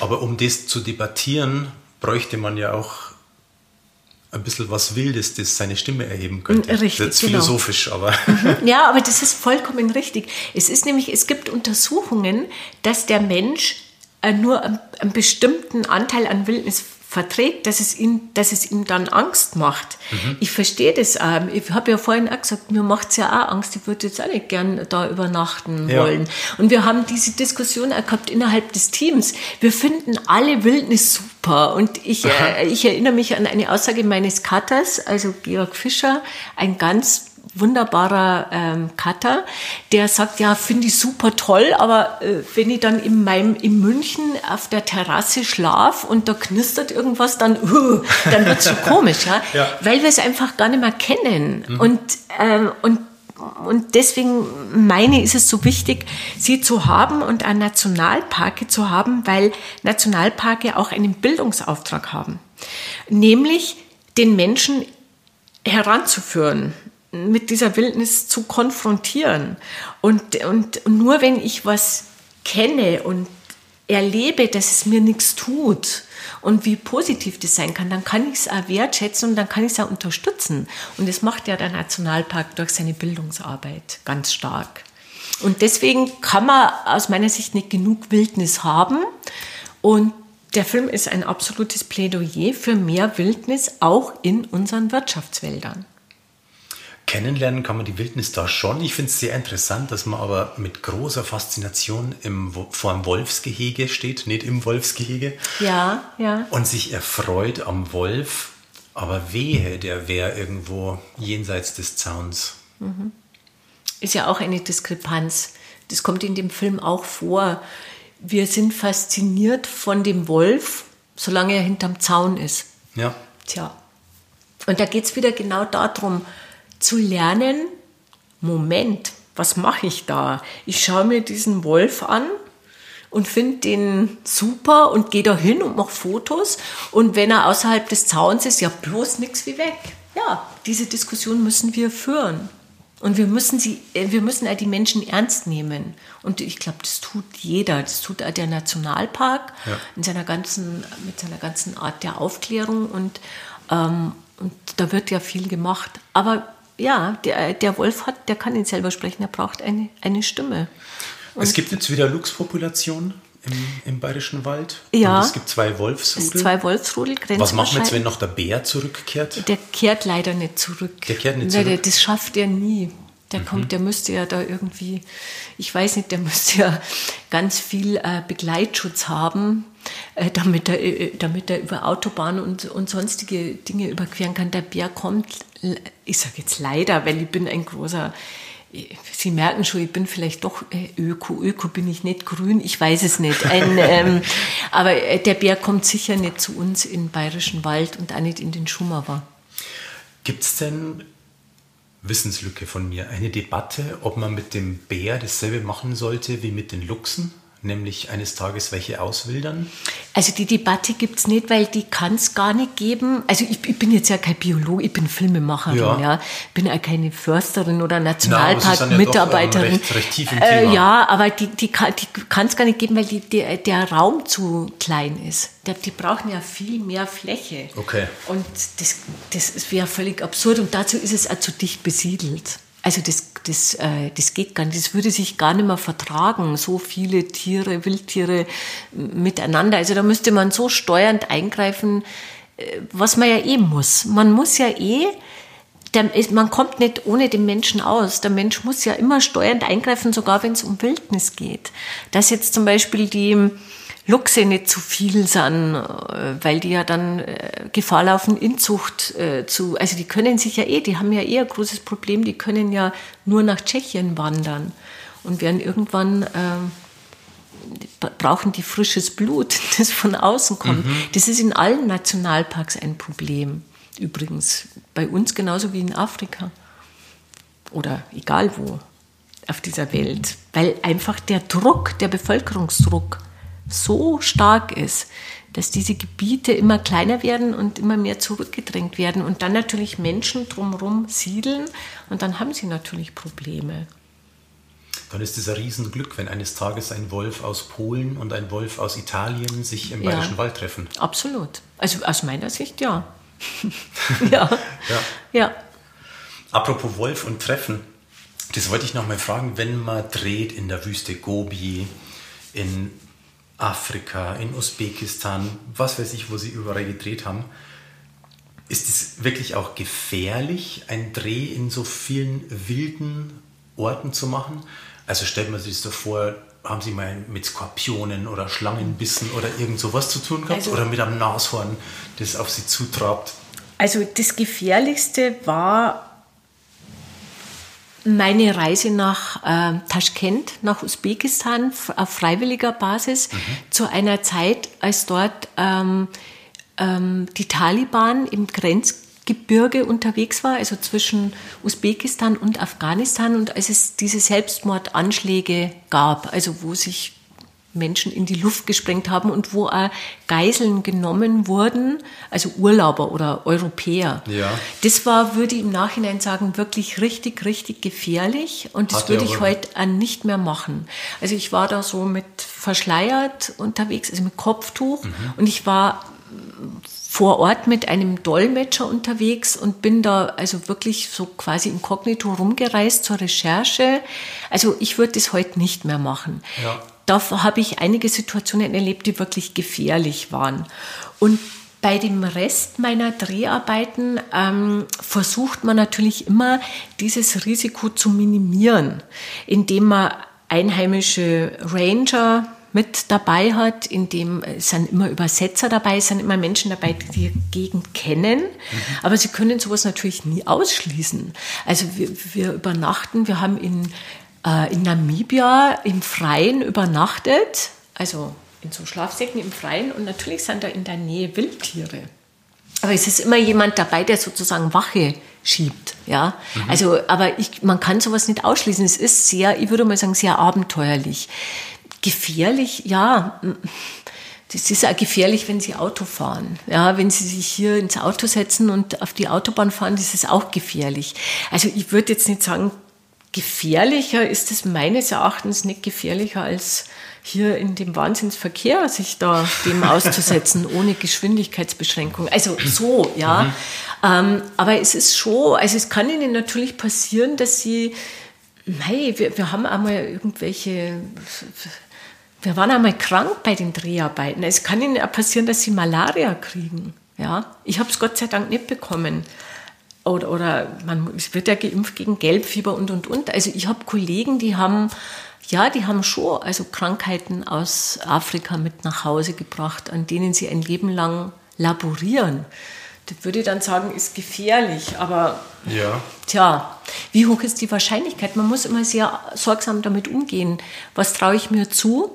Aber um das zu debattieren, bräuchte man ja auch ein bisschen was Wildes, das seine Stimme erheben könnte. Richtig, das ist genau. philosophisch, aber. Mhm. Ja, aber das ist vollkommen richtig. Es ist nämlich, es gibt Untersuchungen, dass der Mensch äh, nur einen bestimmten Anteil an Wildnis verträgt, dass es ihm, dass es ihm dann Angst macht. Mhm. Ich verstehe das auch. Ich habe ja vorhin auch gesagt, mir macht es ja auch Angst. Ich würde jetzt auch nicht gern da übernachten ja. wollen. Und wir haben diese Diskussion auch gehabt innerhalb des Teams. Wir finden alle Wildnis super. Und ich, äh, ich erinnere mich an eine Aussage meines Cutters, also Georg Fischer, ein ganz wunderbarer ähm, Cutter, der sagt, ja, finde ich super toll, aber äh, wenn ich dann in meinem in München auf der Terrasse schlaf und da knistert irgendwas, dann, uh, dann wird es so komisch, ja? ja? weil wir es einfach gar nicht mehr kennen. Mhm. Und, ähm, und und deswegen meine ist es so wichtig, sie zu haben und auch Nationalparke zu haben, weil Nationalparke auch einen Bildungsauftrag haben. Nämlich den Menschen heranzuführen mit dieser Wildnis zu konfrontieren. Und, und, nur wenn ich was kenne und erlebe, dass es mir nichts tut und wie positiv das sein kann, dann kann ich es auch wertschätzen und dann kann ich es auch unterstützen. Und das macht ja der Nationalpark durch seine Bildungsarbeit ganz stark. Und deswegen kann man aus meiner Sicht nicht genug Wildnis haben. Und der Film ist ein absolutes Plädoyer für mehr Wildnis auch in unseren Wirtschaftswäldern. Kennenlernen kann man die Wildnis da schon. Ich finde es sehr interessant, dass man aber mit großer Faszination im, vor einem Wolfsgehege steht, nicht im Wolfsgehege. Ja, ja. Und sich erfreut am Wolf, aber wehe, der wäre irgendwo jenseits des Zauns. Mhm. Ist ja auch eine Diskrepanz. Das kommt in dem Film auch vor. Wir sind fasziniert von dem Wolf, solange er hinterm Zaun ist. Ja. Tja. Und da geht es wieder genau darum, zu lernen, Moment, was mache ich da? Ich schaue mir diesen Wolf an und finde den super und gehe da hin und mache Fotos. Und wenn er außerhalb des Zauns ist, ja bloß nichts wie weg. Ja, diese Diskussion müssen wir führen. Und wir müssen sie, äh, wir müssen die Menschen ernst nehmen. Und ich glaube, das tut jeder. Das tut auch der Nationalpark ja. in seiner ganzen, mit seiner ganzen Art der Aufklärung. Und, ähm, und da wird ja viel gemacht. Aber ja, der, der Wolf hat, der kann ihn selber sprechen. Er braucht eine, eine Stimme. Und es gibt jetzt wieder Luchspopulationen im, im Bayerischen Wald. Ja. Und es gibt zwei Wolfsrudel. Zwei Wolfsrudel. Was machen wir jetzt, wenn noch der Bär zurückkehrt? Der kehrt leider nicht zurück. Der kehrt nicht zurück? Nein, das schafft er nie. Der mhm. kommt, der müsste ja da irgendwie, ich weiß nicht, der müsste ja ganz viel äh, Begleitschutz haben, äh, damit, er, äh, damit er über Autobahnen und, und sonstige Dinge überqueren kann. Der Bär kommt, ich sage jetzt leider, weil ich bin ein großer Sie merken schon, ich bin vielleicht doch äh, Öko. Öko bin ich nicht grün, ich weiß es nicht. Ein, ähm, aber äh, der Bär kommt sicher nicht zu uns in den Bayerischen Wald und auch nicht in den Schummerwer. Gibt es denn, Wissenslücke von mir, eine Debatte, ob man mit dem Bär dasselbe machen sollte wie mit den Luchsen? Nämlich eines Tages welche auswildern? Also die Debatte gibt es nicht, weil die kann es gar nicht geben. Also ich, ich, bin jetzt ja kein Biologe, ich bin Filmemacherin, ja. ja. bin ja keine Försterin oder Nationalpark-Mitarbeiterin. Ja, recht, recht äh, ja, aber die, die, die kann es gar nicht geben, weil die, die, der Raum zu klein ist. Der, die brauchen ja viel mehr Fläche. Okay. Und das, das wäre völlig absurd und dazu ist es auch zu dicht besiedelt. Also das, das, äh, das geht gar nicht, das würde sich gar nicht mehr vertragen, so viele Tiere, Wildtiere miteinander. Also da müsste man so steuernd eingreifen, äh, was man ja eh muss. Man muss ja eh, der, man kommt nicht ohne den Menschen aus. Der Mensch muss ja immer steuernd eingreifen, sogar wenn es um Wildnis geht. Dass jetzt zum Beispiel die Luchse nicht zu viel sind, äh, weil die ja dann äh, Gefahr laufen, Inzucht äh, zu. Also die können sich ja eh, die haben ja eher ein großes Problem, die können ja nur nach Tschechien wandern und werden irgendwann. Äh, brauchen die frisches Blut, das von außen kommt. Mhm. Das ist in allen Nationalparks ein Problem. Übrigens, bei uns genauso wie in Afrika. Oder egal wo auf dieser Welt. Weil einfach der Druck, der Bevölkerungsdruck so stark ist, dass diese Gebiete immer kleiner werden und immer mehr zurückgedrängt werden und dann natürlich Menschen drumherum siedeln und dann haben sie natürlich Probleme. Dann ist es ein Riesenglück, wenn eines Tages ein Wolf aus Polen und ein Wolf aus Italien sich im Bayerischen ja, Wald treffen. Absolut. Also aus meiner Sicht ja. ja. ja. ja. Apropos Wolf und Treffen, das wollte ich noch mal fragen, wenn man dreht in der Wüste Gobi, in Afrika, in Usbekistan, was weiß ich, wo sie überall gedreht haben. Ist es wirklich auch gefährlich, einen Dreh in so vielen wilden Orten zu machen? Also stellt man sich das so vor, haben Sie mal mit Skorpionen oder Schlangenbissen oder irgend sowas zu tun gehabt? Also, oder mit einem Nashorn, das auf Sie zutrabt? Also das Gefährlichste war meine Reise nach äh, Taschkent, nach Usbekistan auf freiwilliger Basis, mhm. zu einer Zeit, als dort ähm, ähm, die Taliban im Grenzgebirge unterwegs war, also zwischen Usbekistan und Afghanistan und als es diese Selbstmordanschläge gab, also wo sich Menschen in die Luft gesprengt haben und wo auch Geiseln genommen wurden, also Urlauber oder Europäer. Ja. Das war, würde ich im Nachhinein sagen, wirklich richtig, richtig gefährlich und das Hat würde ich heute auch nicht mehr machen. Also ich war da so mit verschleiert unterwegs, also mit Kopftuch mhm. und ich war vor Ort mit einem Dolmetscher unterwegs und bin da also wirklich so quasi inkognito rumgereist zur Recherche. Also ich würde das heute nicht mehr machen. Ja da habe ich einige Situationen erlebt, die wirklich gefährlich waren. Und bei dem Rest meiner Dreharbeiten ähm, versucht man natürlich immer, dieses Risiko zu minimieren, indem man einheimische Ranger mit dabei hat, indem es sind immer Übersetzer dabei, es sind immer Menschen dabei, die die Gegend kennen, mhm. aber sie können sowas natürlich nie ausschließen. Also wir, wir übernachten, wir haben in äh, in Namibia im Freien übernachtet, also in so Schlafsäcken im Freien und natürlich sind da in der Nähe Wildtiere. Aber es ist immer jemand dabei, der sozusagen Wache schiebt, ja. Mhm. Also, aber ich, man kann sowas nicht ausschließen. Es ist sehr, ich würde mal sagen, sehr abenteuerlich. Gefährlich, ja. Das ist auch gefährlich, wenn Sie Auto fahren. Ja, wenn Sie sich hier ins Auto setzen und auf die Autobahn fahren, das ist auch gefährlich. Also ich würde jetzt nicht sagen, gefährlicher ist es meines Erachtens nicht gefährlicher als hier in dem Wahnsinnsverkehr sich da dem auszusetzen, ohne Geschwindigkeitsbeschränkung. Also so, ja. Mhm. Ähm, aber es ist schon, also es kann Ihnen natürlich passieren, dass Sie, hey, wir, wir haben einmal irgendwelche, wir waren einmal krank bei den Dreharbeiten. Es kann Ihnen auch passieren, dass Sie Malaria kriegen. Ja, ich habe es Gott sei Dank nicht bekommen. Oder, oder man, es wird ja geimpft gegen Gelbfieber und, und, und. Also ich habe Kollegen, die haben ja, die haben schon also Krankheiten aus Afrika mit nach Hause gebracht, an denen sie ein Leben lang laborieren. Das würde ich dann sagen, ist gefährlich. Aber ja. tja, wie hoch ist die Wahrscheinlichkeit? Man muss immer sehr sorgsam damit umgehen. Was traue ich mir zu?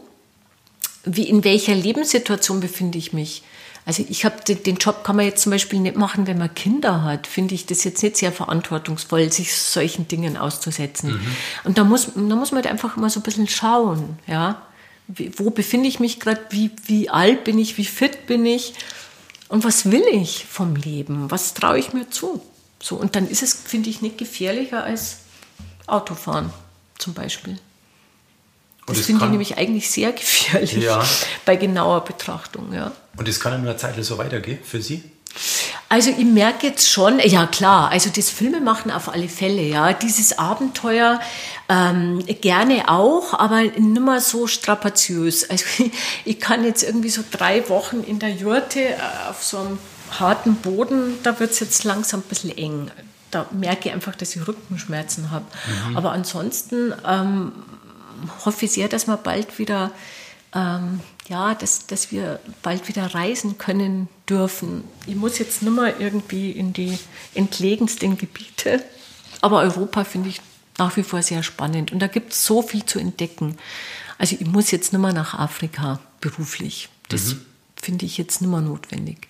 Wie, in welcher Lebenssituation befinde ich mich? Also ich habe den Job kann man jetzt zum Beispiel nicht machen, wenn man Kinder hat. Finde ich das jetzt nicht sehr verantwortungsvoll, sich solchen Dingen auszusetzen. Mhm. Und da muss, da muss man halt einfach immer so ein bisschen schauen, ja. Wie, wo befinde ich mich gerade? Wie, wie alt bin ich? Wie fit bin ich? Und was will ich vom Leben? Was traue ich mir zu? So, und dann ist es, finde ich, nicht gefährlicher als Autofahren zum Beispiel. Das finde ich nämlich eigentlich sehr gefährlich ja. bei genauer Betrachtung. Ja. Und es kann in einer Zeit so weitergehen für Sie? Also ich merke jetzt schon, ja klar, also das Filme machen auf alle Fälle, ja. Dieses Abenteuer ähm, gerne auch, aber nicht mehr so strapaziös. Also ich, ich kann jetzt irgendwie so drei Wochen in der Jurte äh, auf so einem harten Boden, da wird es jetzt langsam ein bisschen eng. Da merke ich einfach, dass ich Rückenschmerzen habe. Mhm. Aber ansonsten ähm, hoffe ich sehr, dass wir bald wieder, ähm, ja, dass, dass wir bald wieder reisen können dürfen. Ich muss jetzt nicht mehr irgendwie in die entlegensten Gebiete, aber Europa finde ich nach wie vor sehr spannend und da gibt es so viel zu entdecken. Also ich muss jetzt nicht mehr nach Afrika beruflich. Das mhm. finde ich jetzt nicht mehr notwendig.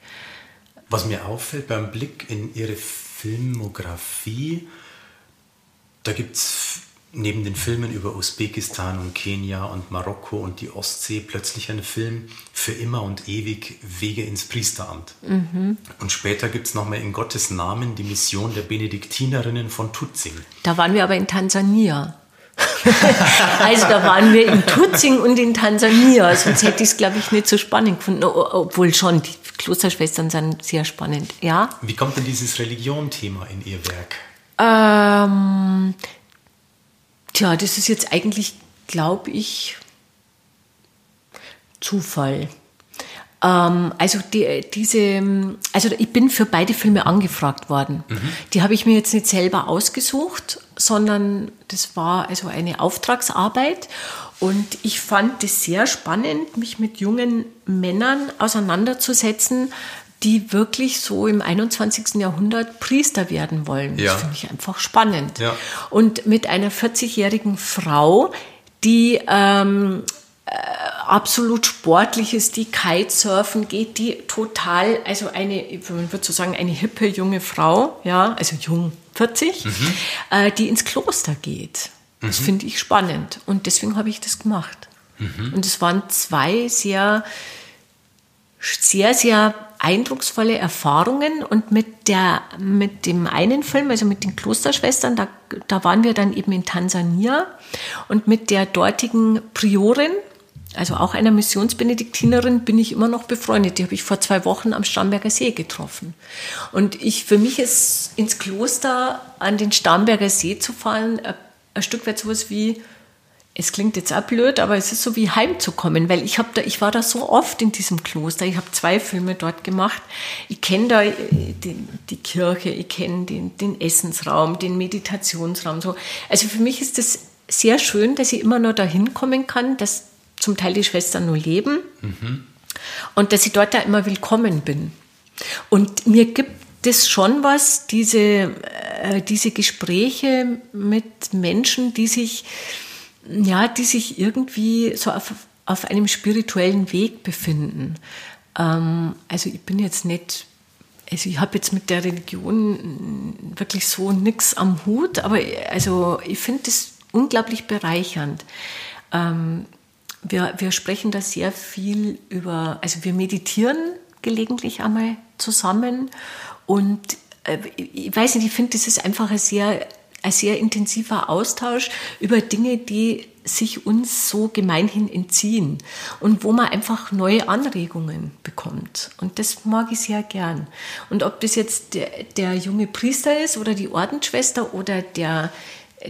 Was mir auffällt beim Blick in Ihre Filmografie, da gibt es neben den Filmen über Usbekistan und Kenia und Marokko und die Ostsee plötzlich ein Film für immer und ewig Wege ins Priesteramt. Mhm. Und später gibt es nochmal in Gottes Namen die Mission der Benediktinerinnen von Tutzing. Da waren wir aber in Tansania. also da waren wir in Tutzing und in Tansania. Sonst hätte ich es, glaube ich, nicht so spannend gefunden. Obwohl schon, die Klosterschwestern sind sehr spannend. Ja? Wie kommt denn dieses Religion-Thema in Ihr Werk? Ähm, Tja, das ist jetzt eigentlich, glaube ich, Zufall. Ähm, also die, diese, also ich bin für beide Filme angefragt worden. Mhm. Die habe ich mir jetzt nicht selber ausgesucht, sondern das war also eine Auftragsarbeit. Und ich fand es sehr spannend, mich mit jungen Männern auseinanderzusetzen, die wirklich so im 21. Jahrhundert Priester werden wollen. Ja. Das finde ich einfach spannend. Ja. Und mit einer 40-jährigen Frau, die ähm, äh, absolut sportlich ist, die Kitesurfen geht, die total, also eine, man würde so sagen, eine hippe junge Frau, ja, also jung, 40, mhm. äh, die ins Kloster geht. Das mhm. finde ich spannend und deswegen habe ich das gemacht. Mhm. Und es waren zwei sehr, sehr, sehr eindrucksvolle Erfahrungen und mit, der, mit dem einen Film, also mit den Klosterschwestern, da, da waren wir dann eben in Tansania und mit der dortigen Priorin, also auch einer Missionsbenediktinerin, bin ich immer noch befreundet. Die habe ich vor zwei Wochen am Starnberger See getroffen. Und ich, für mich ist ins Kloster an den Starnberger See zu fahren ein, ein Stück weit sowas wie es klingt jetzt auch blöd, aber es ist so wie heimzukommen, weil ich, da, ich war da so oft in diesem Kloster. Ich habe zwei Filme dort gemacht. Ich kenne da äh, die, die, Kirche, ich kenne den, den, Essensraum, den Meditationsraum. So. Also für mich ist es sehr schön, dass ich immer nur dahin kommen kann, dass zum Teil die Schwestern nur leben mhm. und dass ich dort da immer willkommen bin. Und mir gibt es schon was, diese, äh, diese Gespräche mit Menschen, die sich ja, die sich irgendwie so auf, auf einem spirituellen Weg befinden. Ähm, also ich bin jetzt nicht, also ich habe jetzt mit der Religion wirklich so nichts am Hut, aber also ich finde das unglaublich bereichernd. Ähm, wir, wir sprechen da sehr viel über, also wir meditieren gelegentlich einmal zusammen und äh, ich weiß nicht, ich finde, das ist einfach ein sehr, ein sehr intensiver Austausch über Dinge, die sich uns so gemeinhin entziehen und wo man einfach neue Anregungen bekommt. Und das mag ich sehr gern. Und ob das jetzt der, der junge Priester ist oder die Ordensschwester oder der,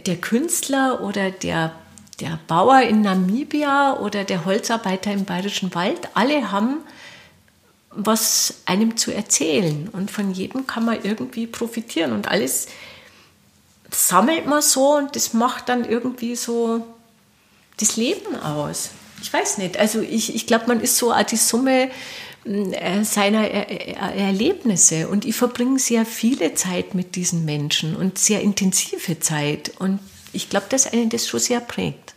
der Künstler oder der, der Bauer in Namibia oder der Holzarbeiter im Bayerischen Wald, alle haben was einem zu erzählen und von jedem kann man irgendwie profitieren und alles sammelt man so und das macht dann irgendwie so das Leben aus. Ich weiß nicht, also ich, ich glaube, man ist so die Summe äh, seiner Erlebnisse und ich verbringe sehr viele Zeit mit diesen Menschen und sehr intensive Zeit und ich glaube, dass einen das schon sehr prägt.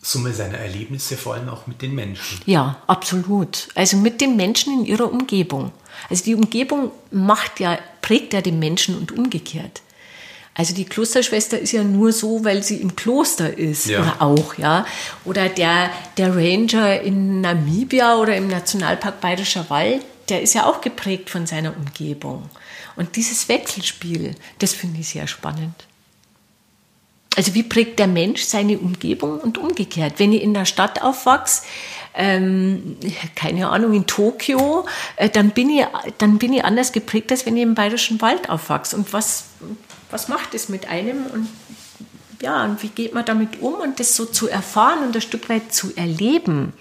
Summe seiner Erlebnisse, vor allem auch mit den Menschen. Ja, absolut. Also mit den Menschen in ihrer Umgebung. Also die Umgebung macht ja, prägt ja den Menschen und umgekehrt. Also die Klosterschwester ist ja nur so, weil sie im Kloster ist ja. oder auch, ja. Oder der, der Ranger in Namibia oder im Nationalpark Bayerischer Wald, der ist ja auch geprägt von seiner Umgebung. Und dieses Wechselspiel, das finde ich sehr spannend. Also wie prägt der Mensch seine Umgebung und umgekehrt? Wenn ich in der Stadt aufwachse, ähm, keine Ahnung, in Tokio, äh, dann, bin ich, dann bin ich anders geprägt, als wenn ich im Bayerischen Wald aufwachse. Und was, was macht es mit einem? Und ja, und wie geht man damit um? Und das so zu erfahren und ein Stück weit zu erleben,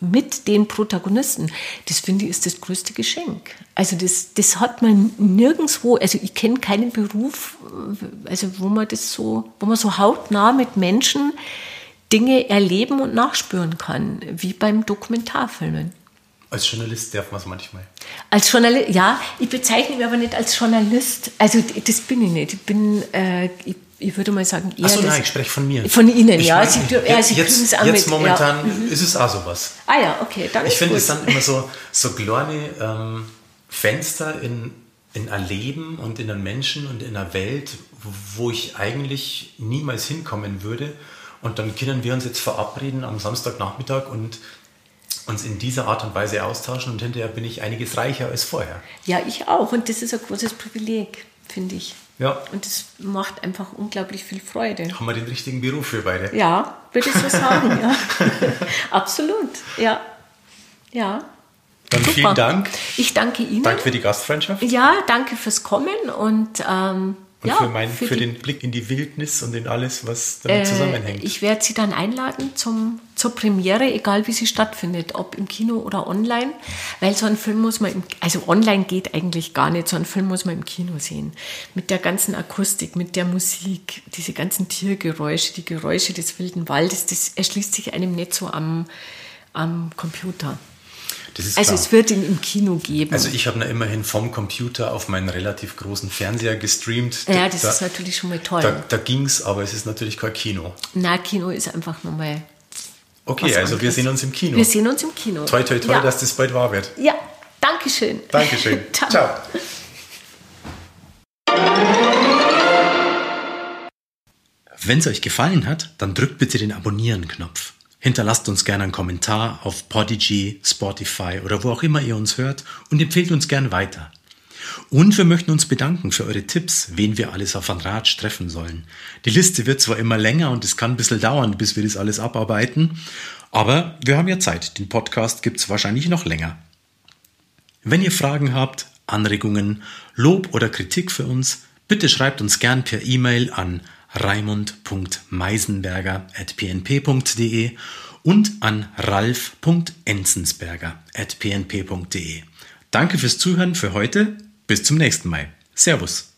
mit den Protagonisten, das finde ich ist das größte Geschenk. Also das, das hat man nirgendwo, also ich kenne keinen Beruf, also wo man das so, wo man so hautnah mit Menschen Dinge erleben und nachspüren kann, wie beim Dokumentarfilmen. Als Journalist darf man es manchmal. Als Journalist, ja, ich bezeichne mich aber nicht als Journalist. Also das bin ich nicht. Ich bin, äh, ich ich würde mal sagen, eher. Achso, nein, ich spreche von mir. Von Ihnen, ich ja. Mein, Sie, ja Sie jetzt, jetzt mit, momentan ja. Mhm. ist es auch sowas. Ah ja, okay, dann Ich finde, es sind immer so, so kleine ähm, Fenster in, in ein Leben und in einen Menschen und in einer Welt, wo ich eigentlich niemals hinkommen würde. Und dann können wir uns jetzt verabreden am Samstagnachmittag und uns in dieser Art und Weise austauschen und hinterher bin ich einiges reicher als vorher. Ja, ich auch. Und das ist ein großes Privileg, finde ich. Ja. Und es macht einfach unglaublich viel Freude. Haben wir den richtigen Beruf für beide? Ja, würde ich so sagen, ja. Absolut, ja. Ja. Dann Super. vielen Dank. Ich danke Ihnen. Danke für die Gastfreundschaft. Ja, danke fürs Kommen und ähm, und ja, für, mein, für, für den Blick in die Wildnis und in alles, was damit äh, zusammenhängt. Ich werde Sie dann einladen zum, zur Premiere, egal wie sie stattfindet, ob im Kino oder online, weil so ein Film muss man, im, also online geht eigentlich gar nicht, so ein Film muss man im Kino sehen. Mit der ganzen Akustik, mit der Musik, diese ganzen Tiergeräusche, die Geräusche des wilden Waldes, das erschließt sich einem nicht so am, am Computer also klar. es wird ihn im Kino geben. Also ich habe immerhin vom Computer auf meinen relativ großen Fernseher gestreamt. Ja, das da, ist natürlich schon mal toll. Da, da ging es, aber es ist natürlich kein Kino. Na, Kino ist einfach nochmal. Okay, also anderes. wir sehen uns im Kino. Wir sehen uns im Kino. Toi, toi, toi, ja. dass das bald wahr wird. Ja, Dankeschön. Dankeschön. Ciao. Ciao. Wenn es euch gefallen hat, dann drückt bitte den Abonnieren-Knopf. Hinterlasst uns gerne einen Kommentar auf Podigy, Spotify oder wo auch immer ihr uns hört und empfehlt uns gern weiter. Und wir möchten uns bedanken für eure Tipps, wen wir alles auf Van Ratsch treffen sollen. Die Liste wird zwar immer länger und es kann ein bisschen dauern, bis wir das alles abarbeiten, aber wir haben ja Zeit. Den Podcast gibt es wahrscheinlich noch länger. Wenn ihr Fragen habt, Anregungen, Lob oder Kritik für uns, bitte schreibt uns gern per E-Mail an raimund.meisenberger.pnp.de und an ralf.enzensberger.pnp.de. Danke fürs Zuhören für heute. Bis zum nächsten Mal. Servus.